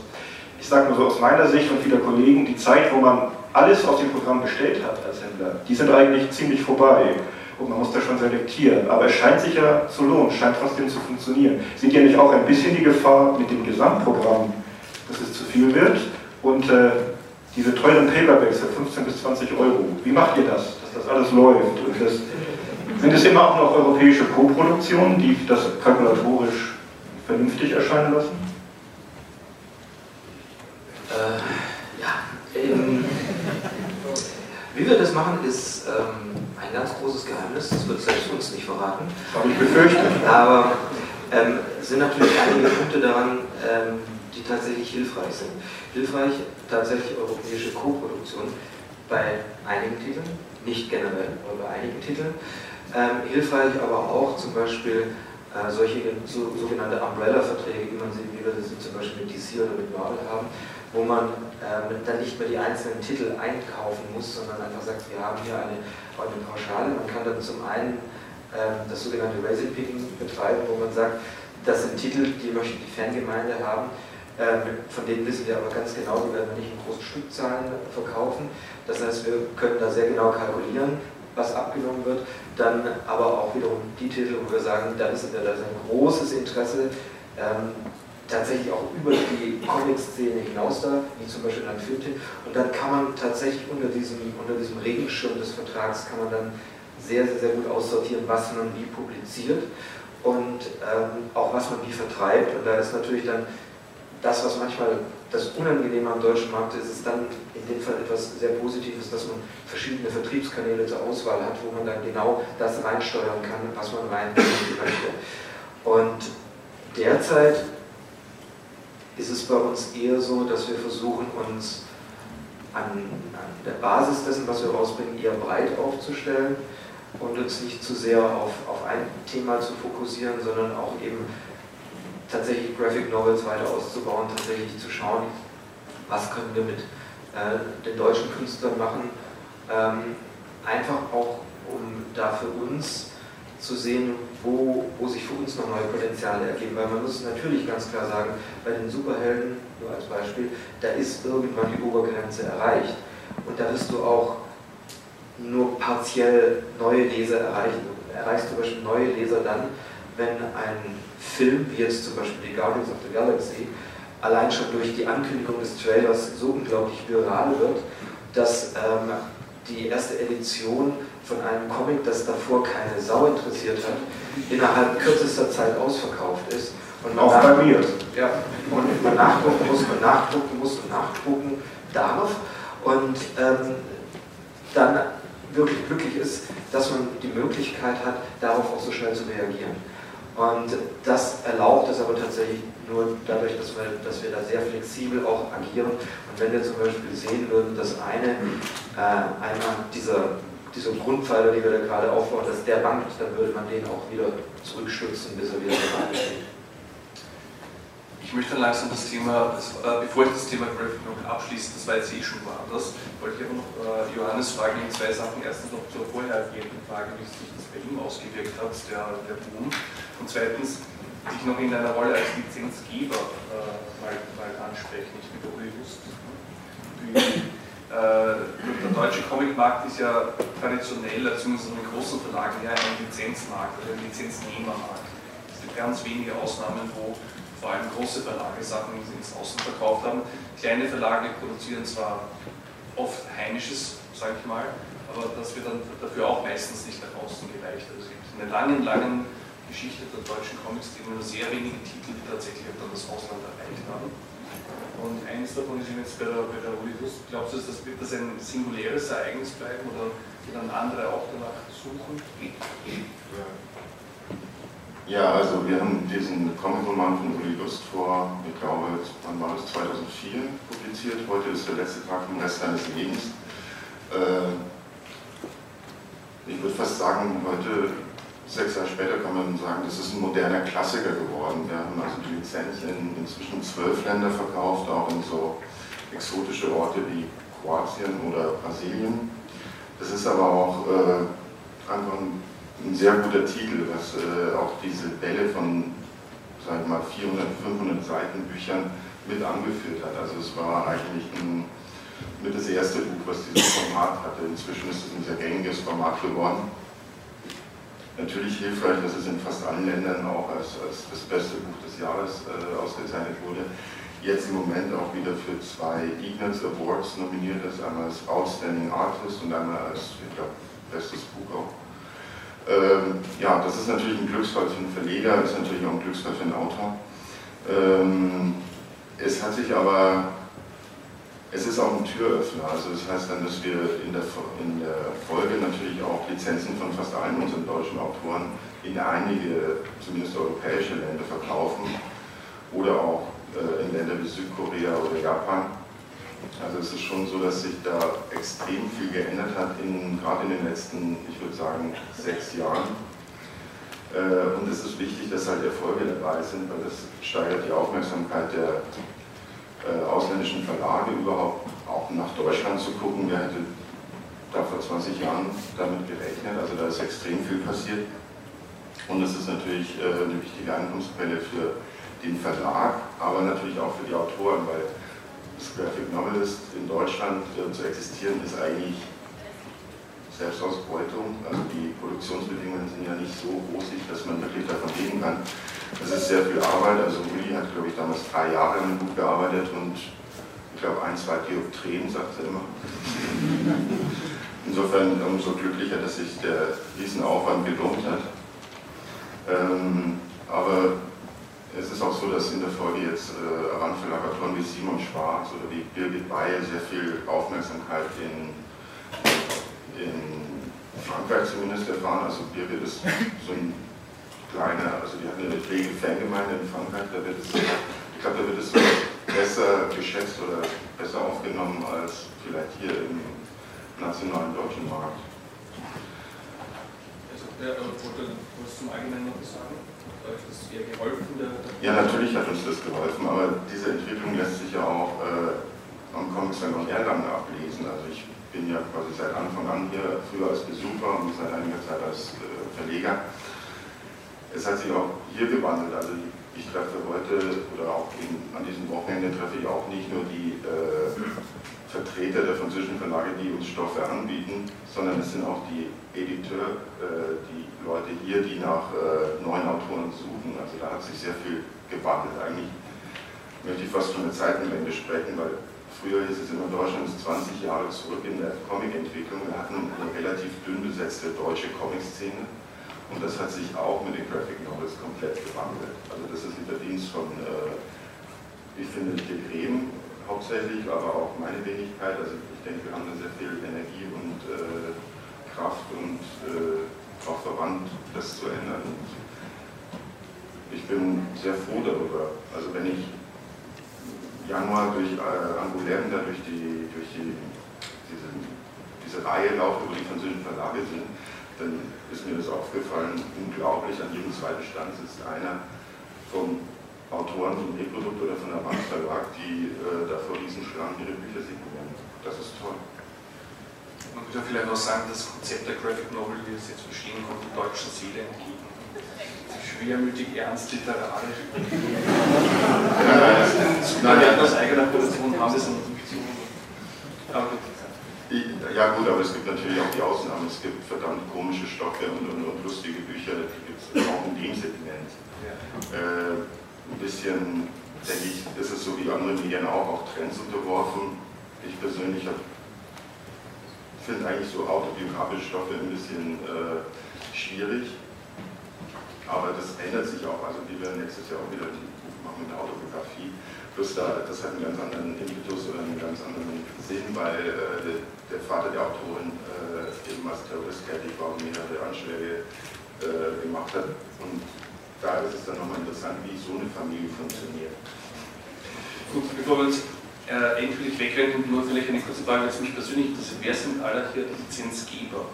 Ich sage nur so aus meiner Sicht und vieler Kollegen, die Zeit, wo man alles aus dem Programm bestellt hat als Händler, die sind eigentlich ziemlich vorbei. Und man muss da schon selektieren. Aber es scheint sich ja zu lohnen, scheint trotzdem zu funktionieren. Seht ihr nicht auch ein bisschen die Gefahr mit dem Gesamtprogramm, dass es zu viel wird? Und äh, diese teuren Paperbacks für 15 bis 20 Euro, wie macht ihr das, dass das alles läuft? Und das, sind es immer auch noch europäische Co-Produktionen, die das kalkulatorisch vernünftig erscheinen lassen? Äh, ja, ähm, wie wir das machen, ist ähm, ein ganz großes Geheimnis, das wird selbst uns nicht verraten. Habe ich befürchtet. Aber ähm, sind natürlich einige Punkte daran, ähm, die tatsächlich hilfreich sind. Hilfreich tatsächlich europäische Co-Produktion bei einigen Titeln, nicht generell, aber bei einigen Titeln. Ähm, hilfreich aber auch zum Beispiel äh, solche so, sogenannte Umbrella-Verträge, wie man sie, wie wir sie zum Beispiel mit DC oder mit Marvel haben, wo man ähm, dann nicht mehr die einzelnen Titel einkaufen muss, sondern einfach sagt, wir haben hier eine, eine Pauschale. Man kann dann zum einen ähm, das sogenannte Racing Picking betreiben, wo man sagt, das sind Titel, die möchte die Fangemeinde haben. Ähm, von denen wissen wir aber ganz genau, die werden wir nicht in großen Stückzahlen verkaufen. Das heißt, wir können da sehr genau kalkulieren, was abgenommen wird. Dann aber auch wiederum die Titel, wo wir sagen, da da ist ein großes Interesse. Ähm, tatsächlich auch über die Comic-Szene hinaus da, wie zum Beispiel ein Filmtipp. Und dann kann man tatsächlich unter diesem, unter diesem Regenschirm des Vertrags kann man dann sehr, sehr, sehr gut aussortieren, was man wie publiziert und ähm, auch was man wie vertreibt. Und da ist natürlich dann das, was manchmal das Unangenehme am deutschen Markt ist, ist dann in dem Fall etwas sehr Positives, dass man verschiedene Vertriebskanäle zur Auswahl hat, wo man dann genau das reinsteuern kann, was man rein möchte. Und derzeit ist es bei uns eher so, dass wir versuchen, uns an, an, der Basis dessen, was wir rausbringen, eher breit aufzustellen und uns nicht zu sehr auf, auf ein Thema zu fokussieren, sondern auch eben tatsächlich Graphic Novels weiter auszubauen, tatsächlich zu schauen, was können wir mit äh, den deutschen Künstlern machen, ähm, einfach auch, um da für uns zu sehen, wo, wo sich für uns noch neue Potenziale ergeben. Weil man muss natürlich ganz klar sagen, bei den Superhelden, nur als Beispiel, da ist irgendwann die Obergrenze erreicht. Und da wirst du auch nur partiell neue Leser erreichen. Du erreichst zum Beispiel neue Leser dann, wenn ein Film, wie jetzt zum Beispiel die Guardians of the Galaxy, allein schon durch die Ankündigung des Trailers so unglaublich viral wird, dass ähm, die erste Edition von einem Comic, das davor keine Sau interessiert hat, innerhalb kürzester Zeit ausverkauft ist. Und auch bei mir. Ja, und man nachdrucken muss, man nachdrucken muss und nachdrucken darf. Und ähm, dann wirklich glücklich ist, dass man die Möglichkeit hat, darauf auch so schnell zu reagieren. Und das erlaubt es aber tatsächlich nur dadurch, dass wir, dass wir da sehr flexibel auch agieren. Und wenn wir zum Beispiel sehen würden, dass eine, äh, einer dieser diese Grundpfeiler, die wir da gerade aufbauen, dass der wankt, dann würde man den auch wieder zurückstützen, bis er wieder bereit steht. Ich möchte langsam das Thema, äh, bevor ich das Thema Graphic noch abschließe, das war jetzt eh schon woanders, wollte ich aber noch äh, Johannes fragen in zwei Sachen. Erstens noch zur vorhergehenden Frage, wie sich das bei ihm ausgewirkt hat, der, der Boom. Und zweitens, dich noch in deiner Rolle als Lizenzgeber äh, mal, mal ansprechen. Ich bin der Uli Lust. Äh, der deutsche Comicmarkt ist ja traditionell, zumindest in den großen Verlagen, ja ein Lizenzmarkt oder ein Lizenznehmermarkt. Es gibt ganz wenige Ausnahmen, wo vor allem große Verlage Sachen ins Außen verkauft haben. Kleine Verlage produzieren zwar oft Heimisches, sage ich mal, aber das wird dann dafür auch meistens nicht nach außen gereicht. Also es gibt eine lange, lange Geschichte der deutschen Comics, die nur sehr wenige Titel, die tatsächlich dann das Ausland erreicht haben. Und eines davon ist jetzt bei der, bei der Hollywood. Glaubst du, das das ein singuläres Ereignis bleiben oder dann andere auch danach suchen? Ja, also wir haben diesen Comic-Roman von Uli Lust vor, ich glaube, wann war das, 2004 publiziert. Heute ist der letzte Tag vom Rest seines Lebens. Äh, ich würde fast sagen, heute sechs Jahre später kann man sagen, das ist ein moderner Klassiker geworden. Wir haben also die Lizenz in inzwischen zwölf Länder verkauft, auch in so exotische Orte wie Kroatien oder Brasilien. Das ist aber auch äh, einfach ein, ein, sehr guter Titel, was äh, auch diese Bälle von, sagen wir mal, 400, 500 Seiten Büchern mit angeführt hat. Also es war eigentlich ein, mit das erste Buch, was dieses Format hatte. Inzwischen ist es ein sehr gängiges Format geworden natürlich hilfreich, dass es in fast allen Ländern auch als, als das beste Buch des Jahres äh, ausgezeichnet wurde. Jetzt im Moment auch wieder für zwei Ignatz Awards nominiert ist, einmal als Outstanding Artist und einmal als, ich glaube, bestes Buch auch. Ähm, ja, das ist natürlich ein Glücksfall für einen Verleger, ist natürlich auch ein Glücksfall für einen Autor. Ähm, es hat sich aber es ist auch ein Türöffner. Also das heißt dann, dass wir in der, in der Folge natürlich auch Lizenzen von fast allen unseren deutschen Autoren in einige, zumindest europäische Länder verkaufen oder auch äh, in Länder wie Südkorea oder Japan. Also es ist schon so, dass sich da extrem viel geändert hat, in, gerade in den letzten, ich würde sagen, sechs Jahren. Äh, und es ist wichtig, dass halt Erfolge dabei sind, weil das steigert die Aufmerksamkeit der äh, ausländischen Verlage überhaupt auch nach Deutschland zu gucken. Wer hätte da vor 20 Jahren damit gerechnet? Also da ist extrem viel passiert. Und es ist natürlich äh, eine wichtige Einkommensquelle für den Verlag, aber natürlich auch für die Autoren, weil das Graphic Novelist in Deutschland äh, zu existieren ist eigentlich Selbstausbeutung. Also die Produktionsbedingungen sind ja nicht so rosig, dass man wirklich davon leben kann. Das ist sehr viel Arbeit. Also Uli hat, glaube ich, damals drei Jahre an dem Buch gearbeitet und ich glaube ein, zwei Dioptrien, sagt er immer. Insofern umso glücklicher, dass sich der Riesenaufwand gelohnt hat. Ähm, aber es ist auch so, dass in der Folge jetzt äh, Avanverlageratoren wie Simon Schwarz oder wie Birgit Bayer sehr viel Aufmerksamkeit in, in Frankreich zumindest erfahren. Also Birgit ist so ein kleiner, also die haben eine rege Fangemeinde in Frankreich, da wird es, ich glaube, da wird es besser geschätzt oder besser aufgenommen als vielleicht hier im nationalen deutschen Markt. Also, der wollte was zum Allgemeinen noch sagen? Hat euch das eher geholfen? Ja, natürlich hat uns das geholfen, aber diese Entwicklung lässt sich ja auch äh, am Comics dann noch Erlangen ablesen. Also ich bin ja quasi seit Anfang an hier, früher als Besucher und seit einiger Zeit als äh, Verleger es hat sich auch hier gewandelt. Also ich treffe heute oder auch an diesem Wochenende treffe ich auch nicht nur die äh, Vertreter der französischen Verlage, die uns Stoffe anbieten, sondern es sind auch die Editeur, äh, die Leute hier, die nach äh, neuen Autoren suchen. Also da hat sich sehr viel gewandelt. Eigentlich möchte ich fast von der Zeitenwende sprechen, weil früher hieß es immer, Deutschland ist 20 Jahre zurück in der Comicentwicklung. Wir hatten eine relativ dünn besetzte deutsche Comic-Szene und das hat sich auch mit den Graphic Novels komplett gewandelt. Also das ist ein Verdienst von, äh, ich finde, Dick Rehm hauptsächlich, aber auch meine Wenigkeit. Also ich denke, wir haben da sehr viel Energie und äh, Kraft und äh, auch verwandt, das zu ändern. Und ich bin sehr froh darüber. Also wenn ich Januar durch äh, Angoulême, da durch die, durch die diese, diese Reihe laufe, wo die französischen Verlage sind, dann ist mir das aufgefallen, unglaublich, an jedem zweiten Stand sitzt einer vom Autoren vom Reprodukt oder von der Verlag, die äh, da vor diesen Schlangen ihre Bücher signieren. Das ist toll. Man könnte vielleicht auch sagen, das Konzept der Graphic Novel, wie es jetzt verstehen, kommt der deutschen Seele entgegen. Schwermütig, ernst, literarisch. Nein, wir hatten aus eigener Produktion haben das noch nicht zu. Aber gut. Ja gut, aber es gibt natürlich auch die Ausnahmen. Es gibt verdammt komische Stoffe und, und, und lustige Bücher, die gibt es auch in dem Segment. Äh, ein bisschen, denke ich, ist es so wie andere Medien auch, auch Trends unterworfen. Ich persönlich finde eigentlich so autobiografische Stoffe ein bisschen äh, schwierig. Aber das ändert sich auch. Also die werden nächstes Jahr auch wieder machen mit der Autobiografie. Plus da, das hat einen ganz anderen Impetus oder einen ganz anderen Sinn, weil äh, der Vater der Autorin äh, eben als Terrorist tätig war und mehrere Anschläge äh, gemacht hat. Und da ist es dann nochmal interessant, wie so eine Familie funktioniert. Gut, bevor wir uns äh, endgültig wegrennen, nur vielleicht eine kurze Frage, was mich persönlich interessiert. Wer sind alle hier Lizenzgeber?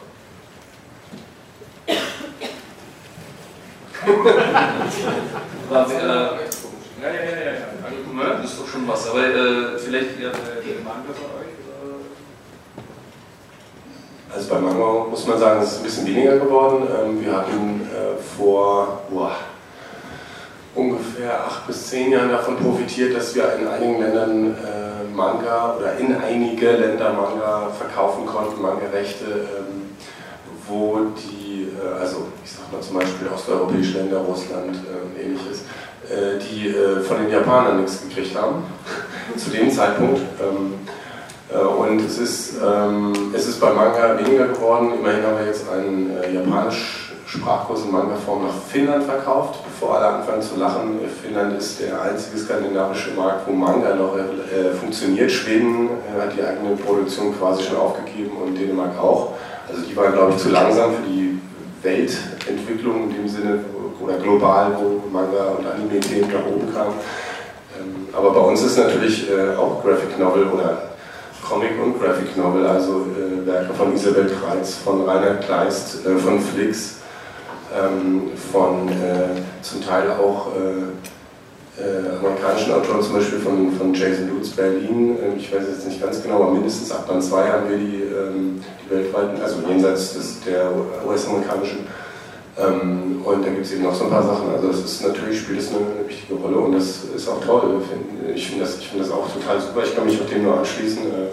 Was, äh, ja, ja, ja, ja. Also, ne, das ist doch schon was. Aber äh, vielleicht eher der Manga bei euch? Also bei Manga muss man sagen, es ist ein bisschen weniger geworden. Ähm, wir hatten äh, vor boah, ungefähr acht bis zehn Jahren davon profitiert, dass wir in einigen Ländern äh, Manga oder in einige Länder Manga verkaufen konnten, Manga-Rechte, ähm, wo die, äh, also ich sag mal zum Beispiel osteuropäische Länder, Russland, äh, ähnliches, äh, die äh, von den Japanern nichts gekriegt haben, zu dem Zeitpunkt. Ähm, äh, und es ist, ähm, es ist bei Manga weniger geworden. Immerhin haben wir jetzt einen japanisch Sprachkurs in Manga-Form nach Finnland verkauft, bevor alle anfangen zu lachen. Finnland ist der einzige skandinavische Markt, wo Manga noch äh, funktioniert. Schweden äh, hat die eigene Produktion quasi schon aufgegeben und Dänemark auch. Also die waren, glaube ich, zu langsam für die Weltentwicklung in dem Sinne, oder global, wo Manga und Anime-Themen nach oben kamen. Ähm, aber bei uns ist natürlich äh, auch Graphic Novel oder Comic und Graphic Novel, also äh, Werke von Isabel Kreitz, von Rainer Kleist, äh, von Flix, ähm, von äh, zum Teil auch äh, äh, amerikanischen Autoren, zum Beispiel von, von Jason Lutz Berlin. Ähm, ich weiß jetzt nicht ganz genau, aber mindestens ab Band 2 haben wir die, ähm, die weltweiten, also jenseits des, der US-amerikanischen ähm, und da gibt es eben noch so ein paar Sachen. Also das ist natürlich spielt es eine, wichtige Rolle und das ist auch toll. Ich finde das, find das auch total super. Ich kann mich auch dem nur anschließen. Äh,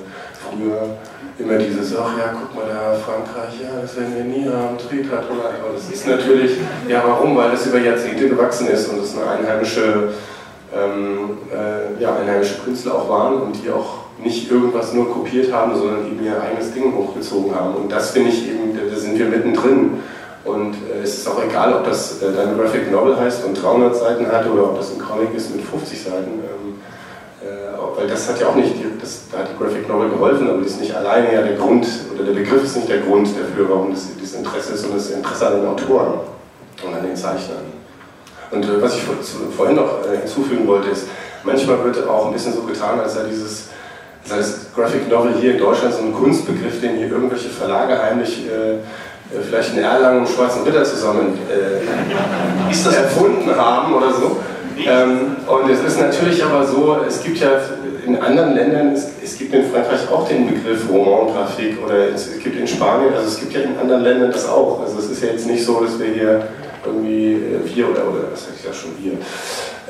früher immer dieses, ach ja, guck mal da, Frankreich, ja, das werden wir nie haben, Tretrat oder aber das ist natürlich, ja warum? Weil das über Jahrzehnte gewachsen ist und es eine einheimische, ähm, äh, ja, einheimische Künstler auch waren und die auch nicht irgendwas nur kopiert haben, sondern eben ihr eigenes Ding hochgezogen haben. Und das finde ich eben, da sind wir mittendrin. Und äh, es ist auch egal, ob das äh, dein Graphic Novel heißt und 300 Seiten hat oder ob das ein Comic ist mit 50 Seiten. Ähm, äh, weil das hat ja auch nicht, die, das, da hat die Graphic Novel geholfen, aber die ist nicht alleine ja der Grund, oder der Begriff ist nicht der Grund dafür, warum das, das Interesse ist, sondern das Interesse an den Autoren und an den Zeichnern. Und äh, was ich vor, zu, vorhin noch äh, hinzufügen wollte, ist, manchmal wird auch ein bisschen so getan, als sei dieses sei das Graphic Novel hier in Deutschland so ein Kunstbegriff, den hier irgendwelche Verlage heimlich äh, vielleicht in Erlangen einen schwarzen Ritter zusammen äh, ist das erfunden haben oder so. Ähm, und es ist natürlich aber so, es gibt ja in anderen Ländern, es, es gibt in Frankreich auch den Begriff Roman-Grafik oder es, es, gibt in Spanien, also es gibt ja in anderen Ländern das auch. Also es ist ja jetzt nicht so, dass wir hier irgendwie äh, wir oder, oder was sag ich ja schon wir,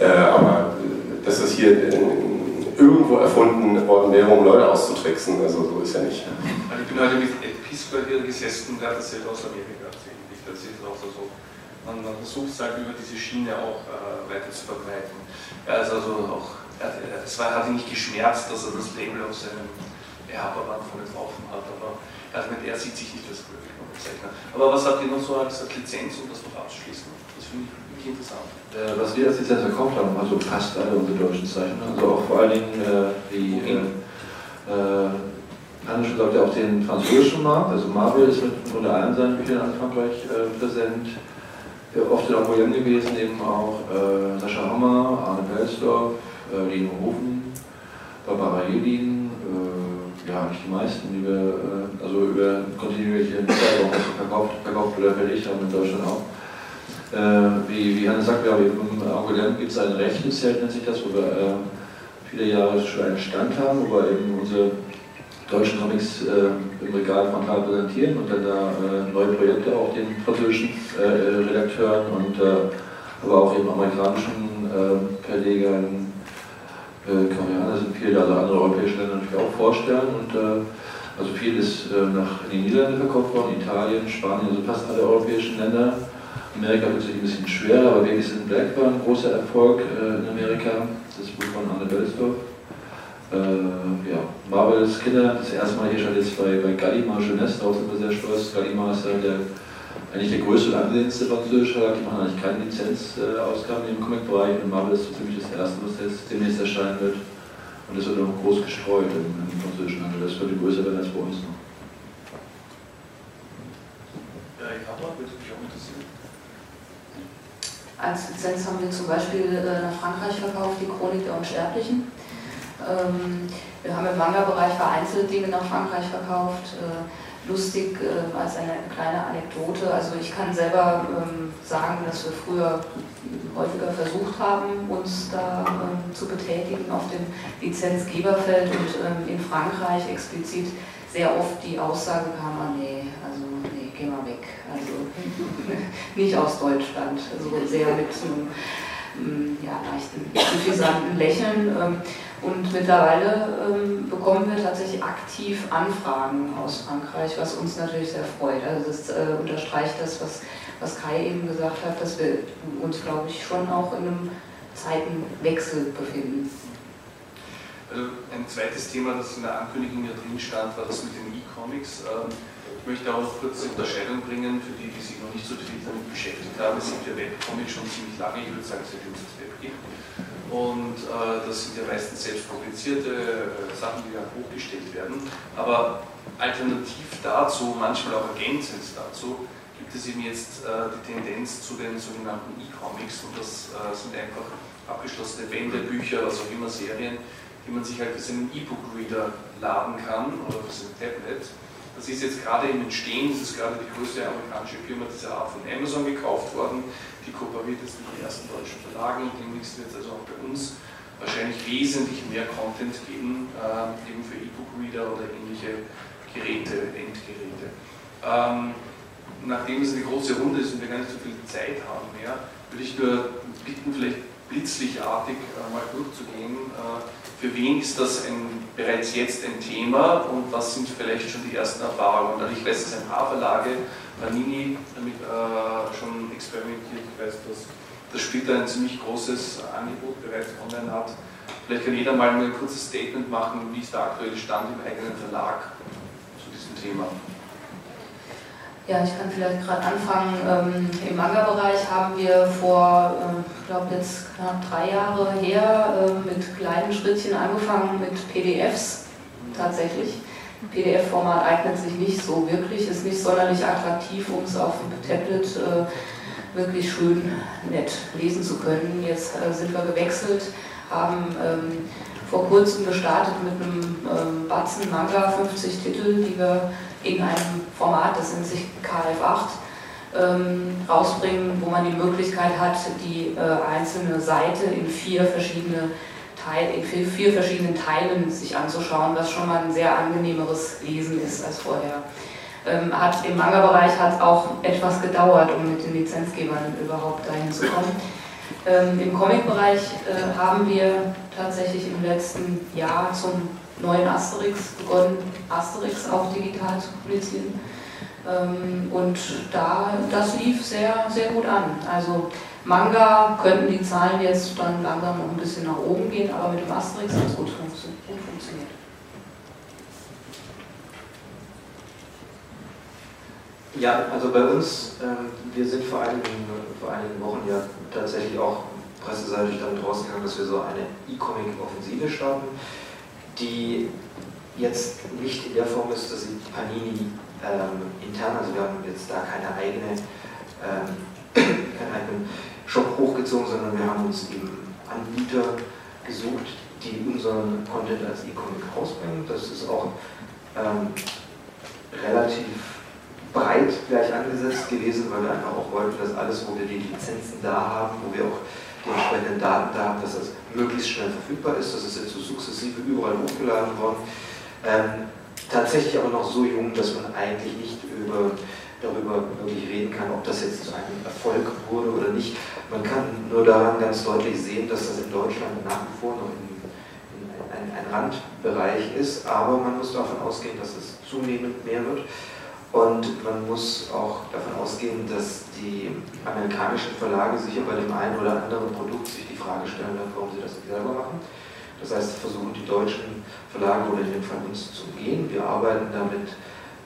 äh, aber äh, dass das hier in, irgendwo erfunden worden wäre, um Leute auszutricksen. Also so ist ja nicht. Also ich bin heute mit Pittsburgh hier gesessen und der hat erzählt aus Amerika. Das ist auch so. Man, man versucht es halt über diese Schiene auch äh, weiter zu verbreiten. Er ist also auch, es hat ihn nicht geschmerzt, dass er das Label auf seinem Erhaberwand von drauf hat, aber er, mit, er sieht sich nicht als Graphic-Zeichner. Aber was habt ihr noch so als Lizenz, um das noch abzuschließen? Das finde ich interessant. Äh, was wir als Lizenz verkauft haben, also fast alle unsere deutschen Zeichner, also auch vor allen Dingen äh, die äh, äh Hannes sagt ja auch den französischen Markt, also Marvel ist mit unter allen seinen Büchern in Frankreich äh, präsent. Oft in Angoyen gewesen, eben auch äh, Sascha Hammer, Arne Belsdorf, äh, Lino Hofen, Barbara Jedin, ja, nicht die meisten, die wir also über kontinuierliche Zeit auch verkauft, verkauft oder verlegt haben in Deutschland auch. Äh, wie, wie Hannes sagt, ja, im Angoyen gibt es ein Rechtenzelt, nennt sich das, wo wir äh, viele Jahre schon einen Stand haben, wo wir eben unsere deutschen Comics äh, im Regal frontal präsentieren und dann da äh, neue Projekte auch den französischen äh, Redakteuren und äh, aber auch eben amerikanischen äh, Verlegern, äh, Koreaner sind viele, also andere europäische Länder natürlich auch vorstellen und also viel ist nach in die Niederlande verkauft worden, Italien, Spanien, also fast alle europäischen Länder. Amerika wird sich ein bisschen schwerer, aber Babys in Black war ein großer Erfolg in Amerika, das Buch von Anne Belsdorf äh, ja, Marvels Kinder, das erste Mal hier schon jetzt bei, bei Gallimard Jeunesse, darauf sind wir sehr stolz. Gallimard ist ja der, eigentlich der größte und angesehenste französische Verlag, die machen eigentlich keine Lizenzausgaben im Comic-Bereich und Marvel ist so ziemlich das erste, was jetzt demnächst erscheinen wird. Und das wird noch groß gestreut im, im französischen Handel. Das könnte größer werden als bei uns noch. Ja, ich habe würde mich auch interessieren. Als Lizenz haben wir zum Beispiel äh, nach Frankreich verkauft, die Chronik der Unsterblichen. Ähm, wir haben im Manga-Bereich vereinzelt Dinge nach Frankreich verkauft. Äh, lustig äh, als eine kleine Anekdote. Also ich kann selber ähm, sagen, dass wir früher häufiger versucht haben, uns da ähm, zu betätigen auf dem Lizenzgeberfeld und in Frankreich explizit sehr oft die Aussage kam, ah, nee, nicht aus Deutschland. Also sehr mit einem mm, ja, leichten, suffisanten Lächeln. Und mittlerweile ähm, bekommen wir tatsächlich aktiv Anfragen aus Frankreich, was uns natürlich sehr freut. Also das äh, unterstreicht das, was, was Kai eben gesagt hat, dass wir uns, glaube ich, schon auch in einem Zeitenwechsel befinden. Also ein zweites Thema, das in der Ankündigung ja drin stand, war das mit den E-Comics. Ähm, möchte auch noch kurz die Unterscheidung bringen, für die, die sich noch nicht so viel damit beschäftigt haben. Es sind ja Webcomics schon ziemlich lange, ich würde sagen, seitdem es das Web gibt. Und äh, das sind ja meistens selbst publizierte äh, Sachen, die dann hochgestellt werden. Aber alternativ dazu, manchmal auch ergänzend dazu, gibt es eben jetzt äh, die Tendenz zu den sogenannten E-Comics und das äh, sind einfach abgeschlossene Bände, Bücher, was auch immer, Serien, die man sich halt für seinen E-Book-Reader laden kann oder für sein Tablet. Das ist jetzt gerade im Entstehen, das ist gerade die größte amerikanische Firma dieser Art von Amazon gekauft worden. Die kooperiert jetzt mit den ersten deutschen Verlagen und demnächst wird es also auch bei uns wahrscheinlich wesentlich mehr Content geben, äh, eben für E-Book-Reader oder ähnliche Geräte, Endgeräte. Ähm, nachdem es eine große Runde ist und wir gar nicht so viel Zeit haben mehr, würde ich nur bitten, vielleicht blitzlichartig äh, mal durchzugehen. Äh, für wen ist das ein, bereits jetzt ein Thema und was sind vielleicht schon die ersten Erfahrungen? Also ich weiß, dass ein paar Verlage, Panini, damit äh, schon experimentiert. Ich weiß, dass das Splitter ein ziemlich großes Angebot bereits online hat. Vielleicht kann jeder mal ein kurzes Statement machen, wie ist der aktuelle Stand im eigenen Verlag zu diesem Thema. Ja, ich kann vielleicht gerade anfangen. Ähm, Im Manga-Bereich haben wir vor, äh, ich glaube jetzt knapp drei Jahre her, äh, mit kleinen Schrittchen angefangen mit PDFs tatsächlich. PDF-Format eignet sich nicht so wirklich, ist nicht sonderlich attraktiv, um es auf dem Tablet äh, wirklich schön nett lesen zu können. Jetzt äh, sind wir gewechselt, haben ähm, vor kurzem gestartet mit einem ähm, Batzen Manga, 50 Titel, die wir in einem Format, das nennt sich KF8, ähm, rausbringen, wo man die Möglichkeit hat, die äh, einzelne Seite in vier verschiedene Teil, in vier, verschiedenen Teilen sich anzuschauen, was schon mal ein sehr angenehmeres Lesen ist als vorher. Ähm, hat, Im Manga-Bereich hat es auch etwas gedauert, um mit den Lizenzgebern überhaupt dahin zu kommen. Ähm, Im Comic-Bereich äh, haben wir tatsächlich im letzten Jahr zum neuen Asterix begonnen, Asterix auch digital zu publizieren. Ähm, und da, das lief sehr, sehr gut an. Also Manga könnten die Zahlen jetzt dann langsam noch ein bisschen nach oben gehen, aber mit dem Asterix hat es gut, funktioniert. Ja, also bei uns, ähm, wir sind vor einigen, vor einigen Wochen ja tatsächlich auch presseseitig damit rausgegangen, dass wir so eine E-Comic-Offensive starten die jetzt nicht in der Form ist, dass sie Panini ähm, intern, also wir haben jetzt da keine eigene, ähm, keinen eigenen Shop hochgezogen, sondern wir haben uns eben Anbieter gesucht, die unseren Content als E-Comic rausbringen. Das ist auch ähm, relativ breit gleich angesetzt gewesen, weil wir einfach auch wollten, dass alles, wo wir die Lizenzen da haben, wo wir auch die entsprechenden Daten da haben, dass das möglichst schnell verfügbar ist. Das ist jetzt so sukzessive überall hochgeladen worden. Ähm, tatsächlich aber noch so jung, dass man eigentlich nicht über, darüber wirklich reden kann, ob das jetzt zu einem Erfolg wurde oder nicht. Man kann nur daran ganz deutlich sehen, dass das in Deutschland nach wie vor noch in, in ein, ein Randbereich ist, aber man muss davon ausgehen, dass es zunehmend mehr wird. Und man muss auch davon ausgehen, dass die amerikanischen Verlage sicher bei dem einen oder anderen Produkt sich die Frage stellen werden, warum sie das nicht selber machen. Das heißt, versuchen die deutschen Verlage oder in dem Fall uns zu umgehen. Wir arbeiten damit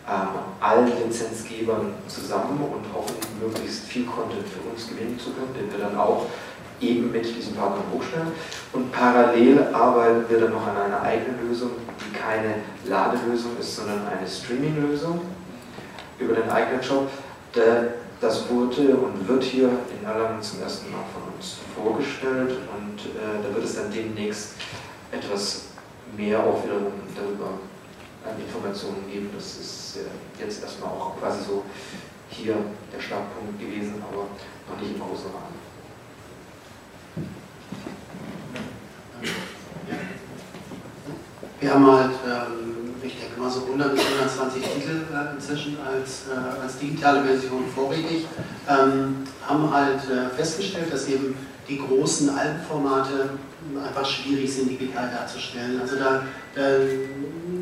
ähm, allen Lizenzgebern zusammen und hoffen, möglichst viel Content für uns gewinnen zu können, den wir dann auch eben mit diesen Partnern hochstellen. Und parallel arbeiten wir dann noch an einer eigenen Lösung, die keine Ladelösung ist, sondern eine Streaming-Lösung über den eigenen Job. Das wurde und wird hier in Erlangen zum ersten Mal von uns vorgestellt und äh, da wird es dann demnächst etwas mehr auch wiederum darüber an Informationen geben. Das ist äh, jetzt erstmal auch quasi so hier der Startpunkt gewesen, aber noch nicht im großen Rahmen. Wir haben halt ähm, ich denke mal so 100 bis 120 Titel äh, inzwischen als, äh, als digitale Version vorrätig, ähm, haben halt äh, festgestellt, dass eben die großen Albenformate einfach schwierig sind, digital darzustellen. Also da, da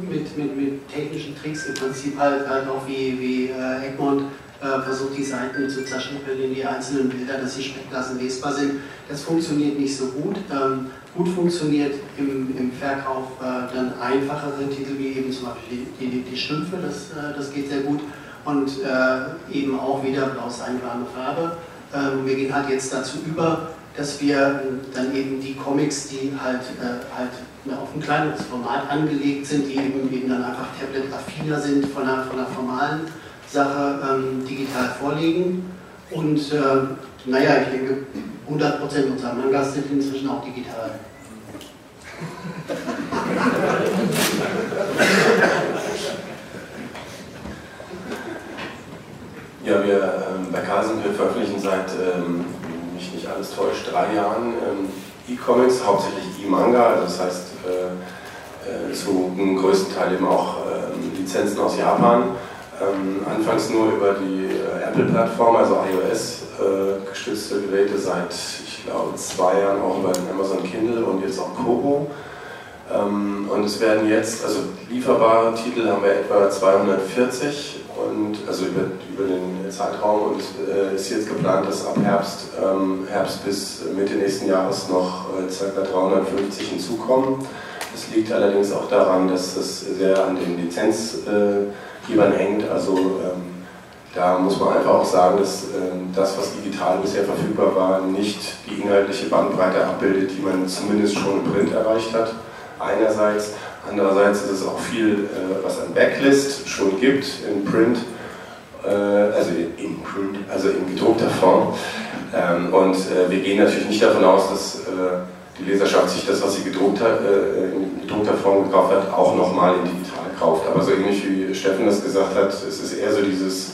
mit, mit, mit technischen Tricks im Prinzip halt, halt auch wie, wie äh, Egmont äh, versucht die Seiten zu zerschnippeln in die einzelnen Bilder, dass die Sprechklassen lesbar sind. Das funktioniert nicht so gut. Gut funktioniert im, im Verkauf äh, dann einfachere Titel wie eben zum Beispiel die, die, die Stümpfe, das, äh, das geht sehr gut. und äh, eben auch wieder ist eine warme Farbe. Ähm, wir gehen halt jetzt dazu über, dass wir dann eben die Comics, die halt, äh, halt auf ein kleineres Format angelegt sind, die eben, eben dann einfach tablet-affiner sind von einer, von einer formalen Sache, ähm, digital vorlegen. Und äh, naja, ich denke, 100% unserer Mangas sind inzwischen auch digital. Ja, wir ähm, bei wir veröffentlichen seit, ähm, mich nicht alles täuscht, drei Jahren ähm, E-Comics, hauptsächlich E-Manga, also das heißt äh, äh, zu einem größten Teil eben auch äh, Lizenzen aus Japan. Ähm, anfangs nur über die äh, Apple-Plattform, also iOS-gestützte äh, Geräte, seit ich glaube zwei Jahren auch über den Amazon Kindle und jetzt auch Kobo. Ähm, und es werden jetzt, also lieferbare Titel haben wir etwa 240 und also über, über den Zeitraum und äh, ist jetzt geplant, dass ab Herbst, ähm, Herbst bis Mitte nächsten Jahres noch äh, ca. 350 hinzukommen. Das liegt allerdings auch daran, dass das sehr an den Lizenzgebern hängt. Also ähm, da muss man einfach auch sagen, dass ähm, das, was digital bisher verfügbar war, nicht die inhaltliche Bandbreite abbildet, die man zumindest schon im Print erreicht hat. Einerseits Andererseits ist es auch viel, äh, was an Backlist schon gibt in Print, äh, also in Print, also in gedruckter Form. Ähm, und äh, wir gehen natürlich nicht davon aus, dass die Leserschaft sich das, was sie gedruckt hat, in gedruckter Form gekauft hat, auch nochmal in digital kauft. Aber so ähnlich wie Steffen das gesagt hat, es ist eher so dieses,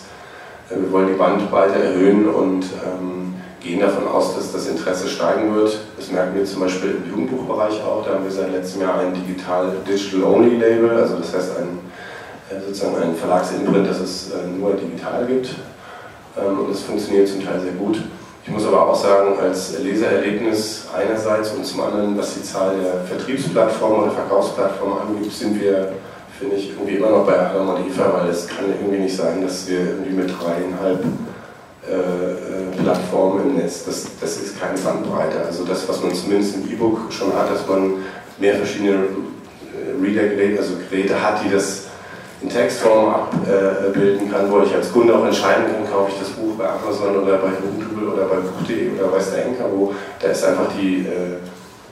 wir wollen die Bandbreite erhöhen und ähm, gehen davon aus, dass das Interesse steigen wird. Das merken wir zum Beispiel im Jugendbuchbereich auch. Da haben wir seit letztem Jahr ein digital Digital-Only-Label, also das heißt ein, äh, sozusagen ein Verlagsimprint, das es äh, nur digital gibt. Ähm, und das funktioniert zum Teil sehr gut. Ich muss aber auch sagen, als Lesererlebnis einerseits und zum anderen, was die Zahl der Vertriebsplattformen oder Verkaufsplattformen angeht, sind wir, finde ich, irgendwie immer noch bei Adam und Eva, weil es kann irgendwie nicht sein, dass wir irgendwie mit dreieinhalb äh, äh, Plattformen im Netz. Das, das ist keine Bandbreite. Also das, was man zumindest im E-Book schon hat, dass man mehr verschiedene äh, Reader-Geräte, also Geräte hat, die das in Textform abbilden kann, wo ich als Kunde auch entscheiden kann, kaufe ich das Buch bei Amazon oder bei Google oder bei Buch.de oder der Henker wo. Da ist einfach die,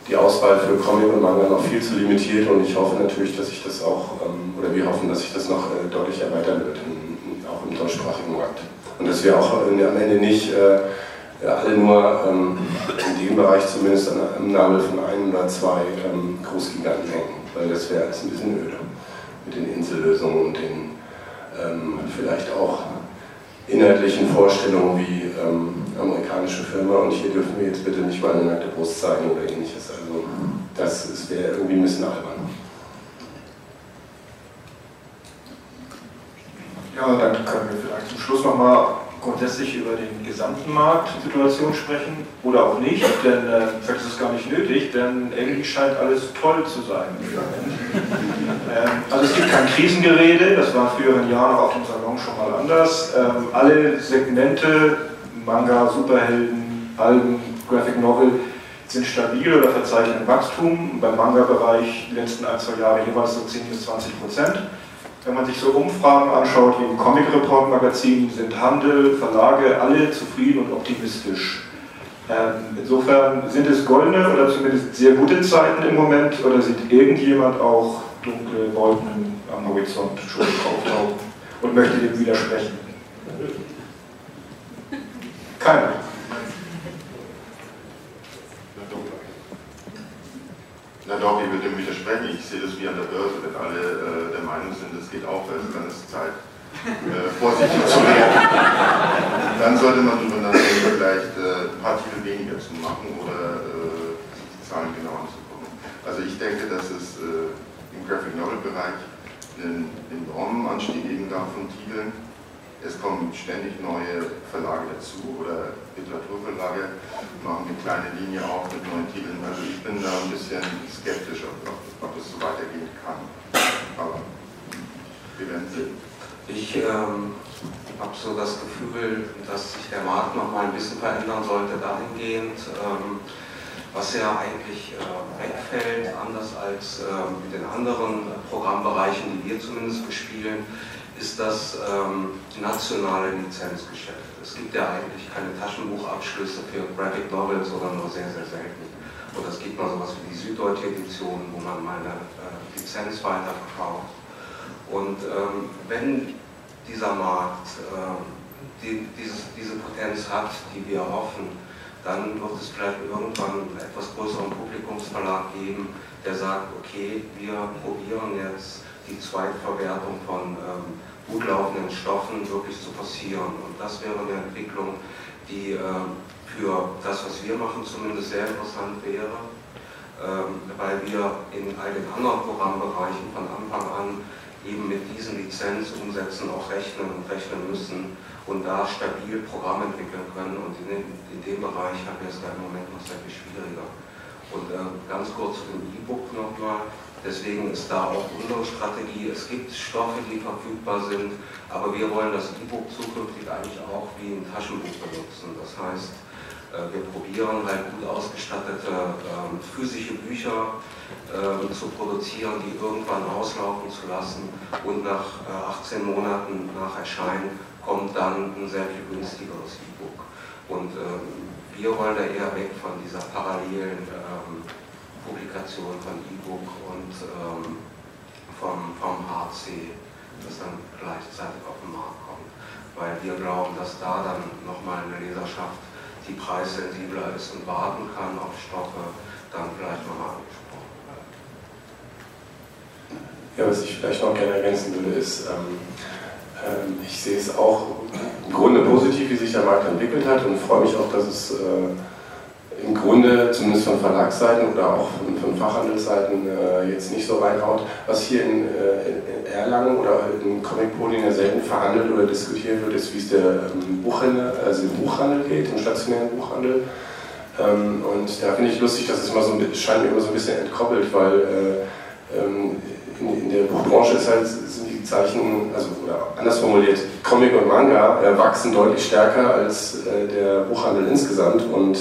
die Auswahl für Comic und Manga noch viel zu limitiert und ich hoffe natürlich, dass sich das auch, ähm, oder wir hoffen, dass sich das noch deutlich erweitern wird, auch im deutschsprachigen Markt. Und dass wir auch am Ende nicht äh, alle nur ähm, in dem Bereich zumindest im Namen von einem oder zwei ähm, Großgiganten hängen, weil das wäre jetzt ein bisschen öde mit den Insellösungen und den vielleicht auch inhaltlichen Vorstellungen wie amerikanische Firma und hier dürfen wir jetzt bitte nicht mal eine nackte Brust zeigen oder ähnliches. Also das wäre irgendwie ein bisschen albern. Ja, dann können wir vielleicht zum Schluss nochmal grundsätzlich über den gesamten Marktsituation sprechen oder auch nicht, denn äh, vielleicht ist es gar nicht nötig, denn irgendwie scheint alles toll zu sein ähm, also es gibt kein Krisengerede, das war in früheren Jahren auch auf dem Salon schon mal anders. Ähm, alle Segmente, Manga, Superhelden, Alben, Graphic Novel, sind stabil oder verzeichnen Wachstum. Beim Manga-Bereich die letzten ein, zwei Jahre jeweils so 10 bis 20 Prozent. Wenn man sich so Umfragen anschaut, wie im Comic Report Magazin, sind Handel, Verlage alle zufrieden und optimistisch. Ähm, insofern sind es goldene oder zumindest sehr gute Zeiten im Moment oder sieht irgendjemand auch dunkle Wolken am Horizont schon auftauchen und möchte dem widersprechen? Keiner. Na doch, ich würde dem widersprechen. Ich sehe das wie an der Börse, wenn alle äh, der Meinung sind, es geht aufwärts, dann ist Zeit, äh, vorsichtig zu werden. Dann sollte man darüber nachdenken, vielleicht äh, ein paar Titel weniger zu machen oder äh, die Zahlen genau anzugucken. Also ich denke, dass es äh, im Graphic Novel Bereich einen enormen Anstieg geben darf von Titeln es kommen ständig neue Verlage dazu oder Literaturverlage machen eine kleine Linie auf mit neuen Titeln. Also ich bin da ein bisschen skeptisch, ob, ob, ob es so weitergehen kann. Aber wir werden sehen. Ich ähm, habe so das Gefühl, dass sich der Markt noch mal ein bisschen verändern sollte dahingehend, ähm, was ja eigentlich äh, wegfällt, anders als äh, mit den anderen Programmbereichen, die wir zumindest bespielen, ist das ähm, nationale Lizenzgeschäft. Es gibt ja eigentlich keine Taschenbuchabschlüsse für Graphic Novels oder nur sehr, sehr selten. Und es gibt mal sowas wie die Süddeutsche Edition, wo man mal eine äh, Lizenz weiterverkauft. Und ähm, wenn dieser Markt äh, die, dieses, diese Potenz hat, die wir hoffen, dann wird es vielleicht irgendwann einen etwas größeren Publikumsverlag geben, der sagt, okay, wir probieren jetzt die Zweitverwertung von ähm, gut laufenden Stoffen wirklich zu passieren. Und das wäre eine Entwicklung, die ähm, für das, was wir machen, zumindest sehr interessant wäre, ähm, weil wir in all den anderen Programmbereichen von Anfang an eben mit diesen Lizenzumsätzen auch rechnen und rechnen müssen und da stabil Programme entwickeln können. Und in, in dem Bereich haben wir es da im Moment noch sehr viel schwieriger. Und äh, ganz kurz zu dem E-Book nochmal. Deswegen ist da auch unsere Strategie. Es gibt Stoffe, die verfügbar sind, aber wir wollen das E-Book zukünftig eigentlich auch wie ein Taschenbuch benutzen. Das heißt, äh, wir probieren halt gut ausgestattete äh, physische Bücher äh, zu produzieren, die irgendwann auslaufen zu lassen und nach 18 äh, Monaten nach Erscheinen kommt dann ein sehr viel günstigeres E-Book. Und ähm, wir wollen da eher weg von dieser parallelen ähm, Publikation von E-Book und ähm, vom, vom HC, das dann gleichzeitig auf den Markt kommt. Weil wir glauben, dass da dann nochmal eine Leserschaft, die preissensibler ist und warten kann auf Stoffe, dann vielleicht nochmal angesprochen wird. Ja, was ich vielleicht noch gerne ergänzen würde, ist, ähm, ich sehe es auch im Grunde positiv, wie sich der Markt entwickelt hat und freue mich auch, dass es äh, im Grunde, zumindest von Verlagsseiten oder auch von, Fachhandelsseiten, äh, jetzt nicht so reinhaut. Was hier in, äh, Erlangen oder in Comic Pooling ja selten verhandelt oder diskutiert wird, ist, wie es der ähm, Buchhändler, also im Buchhandel geht, im stationären Buchhandel. Ähm, und da finde ich lustig, dass es immer so, scheint mir immer so ein bisschen entkoppelt, weil in, in der Buchbranche ist halt, sind Zeichen, also oder anders formuliert, Comic und Manga äh, wachsen deutlich stärker als äh, der Buchhandel insgesamt und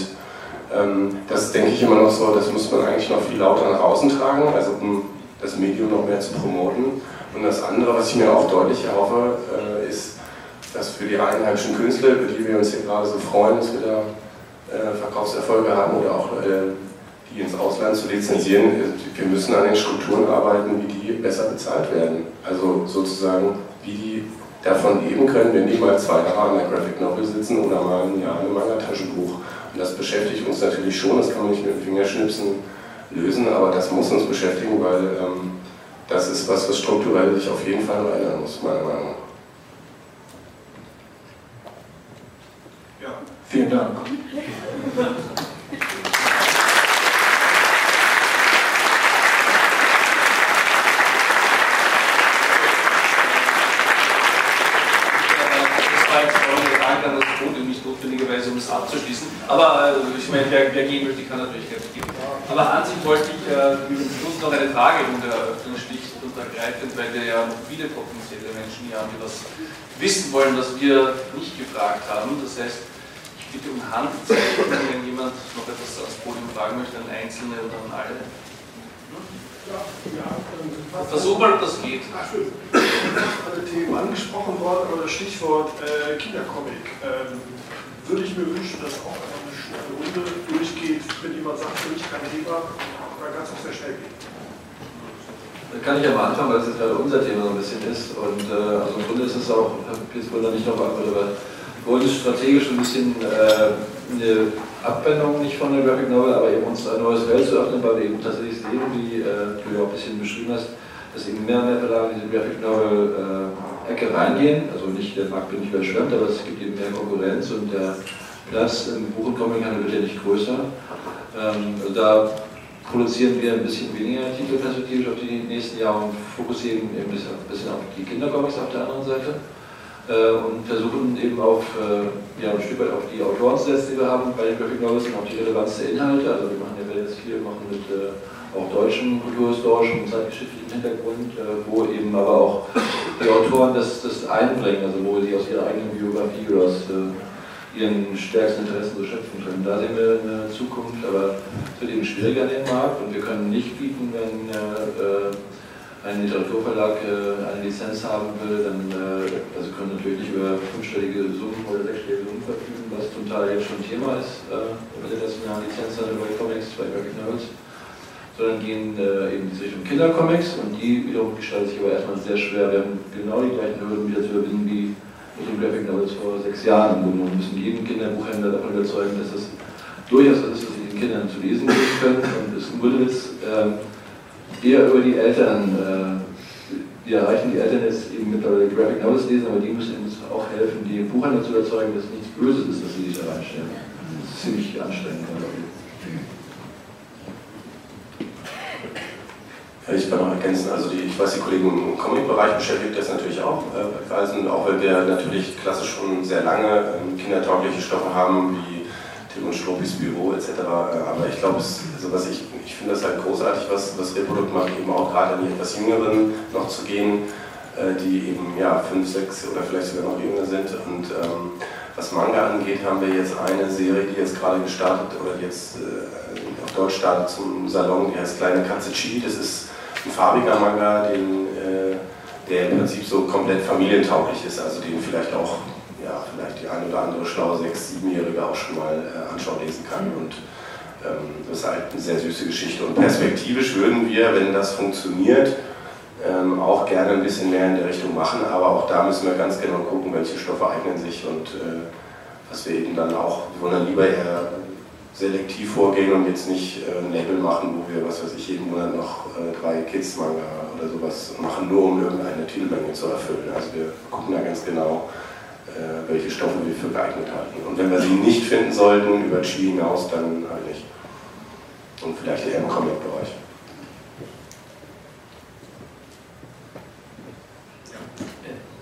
ähm, das denke ich immer noch so, das muss man eigentlich noch viel lauter nach außen tragen, also um das Medium noch mehr zu promoten. Und das andere, was ich mir auch deutlich erhoffe, äh, ist, dass für die einheimischen Künstler, über die wir uns hier gerade so freuen, dass wir da äh, Verkaufserfolge haben oder auch äh, die ins Ausland zu lizenzieren, wir müssen an den Strukturen arbeiten, wie die besser bezahlt werden. Also sozusagen, wie die davon leben können, wenn die mal zwei Jahre an der Graphic Novel sitzen oder mal ein Jahr an einem Manga-Taschenbuch. Und das beschäftigt uns natürlich schon, das kann man nicht mit dem Fingerschnipsen lösen, aber das muss uns beschäftigen, weil ähm, das ist was, was strukturell sich auf jeden Fall ändern muss, meiner Meinung nach. Ja, vielen Dank. notwendigerweise, um es abzuschließen. Aber äh, ich meine, wer, wer gehen möchte, kann natürlich gerne gehen. Aber an sich wollte ich äh, zum Schluss noch eine Frage in der Eröffnung schlicht und ergreifend, weil wir ja noch viele hier haben, die was wissen wollen, was wir nicht gefragt haben. Das heißt, ich bitte um Handzeichen, wenn jemand noch etwas ans Podium fragen möchte, an Einzelne oder an alle. Ja, Versuch mal, ob das geht. Ach, schön. Alle Themen angesprochen worden, aber das Stichwort äh, Kindercomic. Ähm, würde ich mir wünschen, dass auch eine, eine Runde durchgeht, wenn jemand sagt, für mich kein Thema, dann kann es auch sehr schnell gehen. Da kann ich mal anfangen, weil es jetzt gerade unser Thema so ein bisschen ist. Und äh, also im Grunde ist es auch, jetzt wohl nicht noch beantwortet, aber für uns strategisch ein bisschen äh, eine Abwendung nicht von der Graphic Novel, aber eben uns ein neues Feld zu öffnen, weil wir eben tatsächlich sehen, wie äh, du ja auch ein bisschen beschrieben hast, dass eben mehr und mehr Verlage in diese Graphic Novel äh, Ecke reingehen. Also nicht, der Markt wird nicht überschwemmt, aber es gibt eben mehr Konkurrenz und der Platz im Buch- und Comichandel wird ja nicht größer. Ähm, also da produzieren wir ein bisschen weniger Titel perspektivisch auf die nächsten Jahre und fokussieren eben ein bisschen auf die Kindercomics auf der anderen Seite äh, und versuchen eben auf, äh, ja, ein Stück weit auf die Autoren zu setzen, die wir haben bei den Graphic Novels und auf die Relevanz der Inhalte. Also wir machen ja jetzt viel, machen mit äh, auch deutschen kulturhistorischen und zeitgeschichtlichen Hintergrund, äh, wo eben aber auch die Autoren das, das einbringen, also wo sie aus ihrer eigenen Biografie oder aus äh, ihren stärksten Interessen so schöpfen können. Da sehen wir eine Zukunft, aber es wird eben schwieriger in dem Markt und wir können nicht bieten, wenn äh, ein Literaturverlag äh, eine Lizenz haben will, dann äh, also können natürlich nicht über fünfstellige Summen oder sechsstellige Summen verfügen, was zum Teil jetzt schon Thema ist, äh, mit internationalen Lizenzhandel bei Comics, bei Graphic Novels, sondern gehen äh, eben diese Richtung Kindercomics und die wiederum gestalten sich aber erstmal sehr schwer. Wir haben genau die gleichen Hürden wieder zu überwinden Graphic Novels vor sechs Jahren. Wir müssen jeden Kinderbuchhändler davon überzeugen, dass es durchaus ist, was sie den Kindern zu lesen geben können und es guter Witz. Äh, eher über die Eltern. Äh, wir erreichen die Eltern jetzt eben mittlerweile Graphic Novels lesen, aber die müssen uns auch helfen, die Buchhandler zu überzeugen, dass nichts Böses ist, dass sie sich da reinstellen. Das ist ziemlich anstrengend. Ja, ich kann noch ergänzen, also die, ich weiß, die Kollegen im Comic-Bereich beschäftigt das natürlich auch äh, auch weil wir natürlich klassisch schon sehr lange ähm, kindertaugliche Stoffe haben, wie Tim und Strobis Büro etc. Aber ich glaube, also ich, ich finde das halt großartig, was, was Reprodukt macht, eben auch gerade an die etwas Jüngeren noch zu gehen, äh, die eben ja, fünf, sechs oder vielleicht sogar noch jünger sind. Und ähm, was Manga angeht, haben wir jetzt eine Serie, die jetzt gerade gestartet oder jetzt äh, auf Deutsch startet zum Salon, die heißt Kleine Katze Chi. Das ist ein farbiger Manga, den, äh, der im Prinzip so komplett familientauglich ist, also den vielleicht auch ja, vielleicht die ein oder andere schlaue Sechs-, Siebenjährige auch schon mal äh, anschauen lesen kann. Und ähm, das ist halt eine sehr süße Geschichte. Und perspektivisch würden wir, wenn das funktioniert, ähm, auch gerne ein bisschen mehr in der Richtung machen, aber auch da müssen wir ganz genau gucken, welche Stoffe eignen sich und äh, was wir eben dann auch, wir wollen dann lieber eher selektiv vorgehen und jetzt nicht äh, ein Label machen, wo wir, was weiß ich, jeden Monat noch äh, drei Kids-Manga oder sowas machen, nur um irgendeine Titelmenge zu erfüllen. Also wir gucken da ganz genau, äh, welche Stoffe wir für geeignet halten. Und wenn wir sie nicht finden sollten, über Chi hinaus, dann halt nicht. Und vielleicht eher im Comic-Bereich.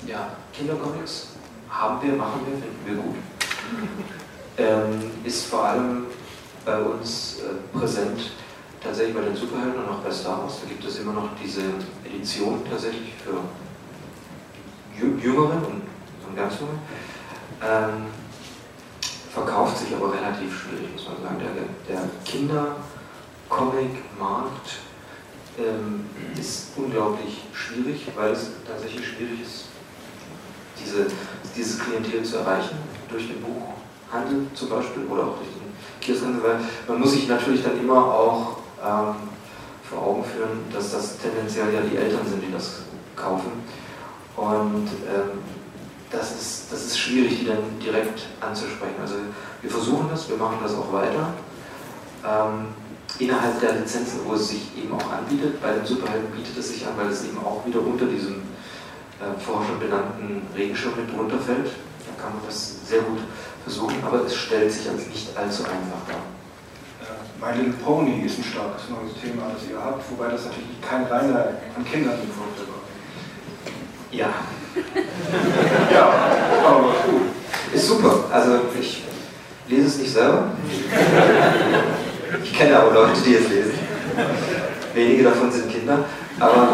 Ja, Kindercomics haben wir, machen wir, finden wir gut. Ähm, ist vor allem bei uns äh, präsent tatsächlich bei den Superhelden und auch bei Star Wars. Da gibt es immer noch diese Edition tatsächlich für Jüngere und von ganz neu. Ähm, verkauft sich aber relativ schwierig, muss man sagen. Der, der Kinder-Comic-Markt ähm, ist unglaublich schwierig, weil es tatsächlich schwierig ist, diese, dieses Klientel zu erreichen, durch den Buchhandel zum Beispiel oder auch durch den Kioskhandel, weil man muss sich natürlich dann immer auch ähm, vor Augen führen, dass das tendenziell ja die Eltern sind, die das kaufen. Und ähm, das ist, das ist schwierig, die dann direkt anzusprechen. Also wir versuchen das, wir machen das auch weiter. Ähm, innerhalb der Lizenzen, wo es sich eben auch anbietet, bei den Superhelden bietet es sich an, weil es eben auch wieder unter diesem äh, vorher schon benannten Regenschirm mit drunter fällt. Da kann man das sehr gut versuchen, aber es stellt sich als nicht allzu einfach dar. Äh, My Little Pony ist ein starkes neues Thema, das ihr habt, wobei das natürlich kein reiner an Kindern gefolgt war. Ja, ja, aber gut. Ist super. Also ich lese es nicht selber. Ich kenne aber Leute, die es lesen. Wenige davon sind Kinder. Aber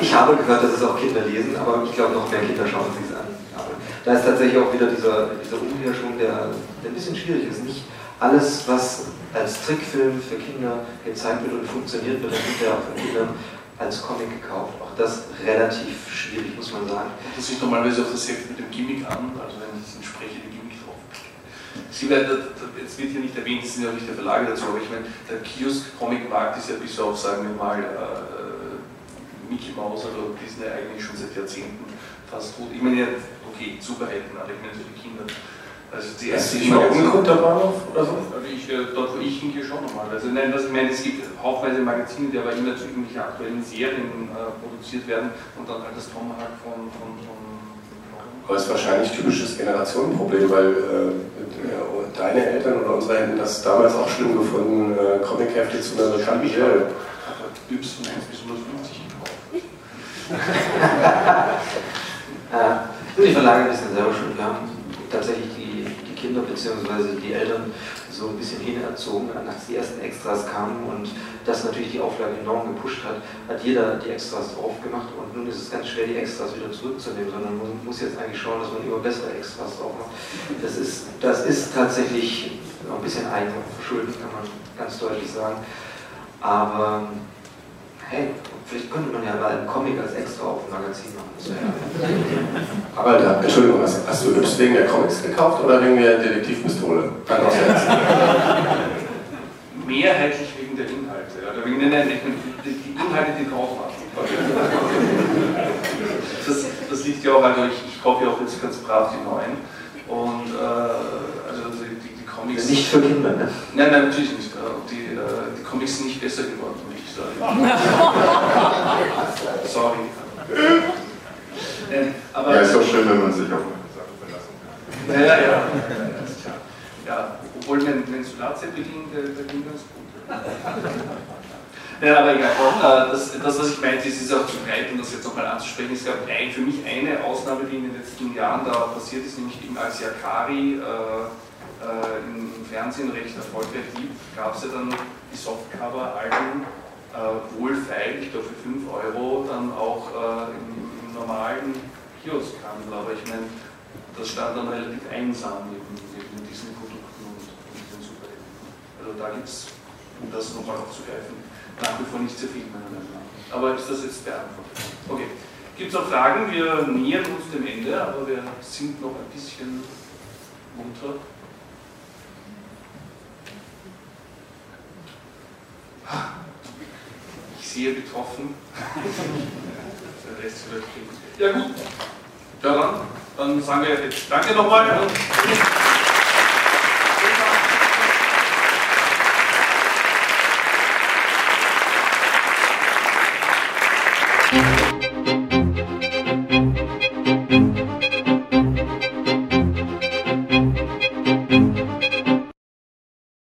ich habe gehört, dass es auch Kinder lesen, aber ich glaube, noch mehr Kinder schauen sich es da ist tatsächlich auch wieder dieser, dieser Umherschwung, der, der ein bisschen schwierig ist. Nicht alles, was als Trickfilm für Kinder gezeigt wird und funktioniert, wird dann auch von Kindern als Comic gekauft. Auch das relativ schwierig, muss man sagen. Das sich normalerweise auch das Heft mit dem Gimmick an, also wenn das entsprechende Gimmick drauf Sie werden, jetzt wird hier nicht erwähnt, es sind ja nicht der Verlage dazu, aber ich meine, der Kiosk-Comic-Markt ist ja bis auf, sagen wir mal, äh, Mickey Mouse oder Disney eigentlich schon seit Jahrzehnten fast tot. Ich meine, okay, aber für die Kinder. Also die erste ist mal Ungrund der Bahnhof oder so? Also ich, äh, dort wo ich hingehe schon nochmal. Also nein, das, ich meine, es gibt haufenweise Magazine, die aber immer zu irgendwelchen aktuellen Serien äh, produziert werden und dann halt das Tomahawk von, von, von aber es ist wahrscheinlich ein typisches Generationenproblem, weil äh, deine Eltern oder unsere hätten das damals auch schlimm gefunden, äh, Comichefte zu einer bekannten Serie. Yps von 1 bis 150 gekauft. die Verlage wissen selber schon, wir haben tatsächlich die Kinder bzw. die Eltern so ein bisschen hinerzogen, als die ersten Extras kamen und das natürlich die Auflage enorm gepusht hat, hat jeder die Extras drauf gemacht und nun ist es ganz schwer, die Extras wieder zurückzunehmen, sondern man muss jetzt eigentlich schauen, dass man immer bessere Extras drauf macht. Das ist, das ist tatsächlich ein bisschen Eigenverschulden, kann man ganz deutlich sagen. Aber hey, vielleicht könnte man ja mal einen Comic als extra auf dem Magazin machen. Ja. Aber da, Entschuldigung, hast, hast du Yps wegen der Comics gekauft oder wegen der Detektivpistole? Mehrheitlich wegen der Inhalte, oder wegen den, die, die Inhalte, die drauf waren. Das, das liegt ja auch, also ich, ich kaufe ja auch jetzt ganz brav die neuen. Und äh, also die, die, die Comics. Nicht für Kinder, ne? Nein, nein, natürlich nicht. Und die, äh, die Comics sind nicht besser geworden, sagen. Sorry. Äh, aber, Ja, ist doch schön, wenn man sich auf eine Sache verlassen kann. ja, ja, ja, ja, ist klar. Ja, obwohl mein, mein Solarzeppelin, der, der ging ganz gut. Ja, aber egal. Äh, Das, das, was ich meinte, ist, ist auch zu breit, um das jetzt nochmal anzusprechen. Es gab ein, für mich eine Ausnahme, die in den letzten Jahren da passiert ist, nämlich eben als Yakari äh, äh, im Fernsehen recht erfolgreich lief, gab es ja dann die Softcover-Alben äh, wohlfeil, ich glaube für 5 Euro, dann auch äh, im, im normalen Kioskhandel. Aber ich meine, das stand dann relativ einsam neben, neben diesen Produkten und, und den Superhelden. Also da gibt es, um das nochmal aufzugreifen, nach wie vor nicht sehr viel meiner Meinung nach. Aber ist das jetzt beantwortet? Okay. Gibt es noch Fragen? Wir nähern uns dem Ende, aber wir sind noch ein bisschen munter. Ich sehe betroffen. Der Rest vielleicht. Ja gut. Ja dann, dann sagen wir jetzt Danke nochmal.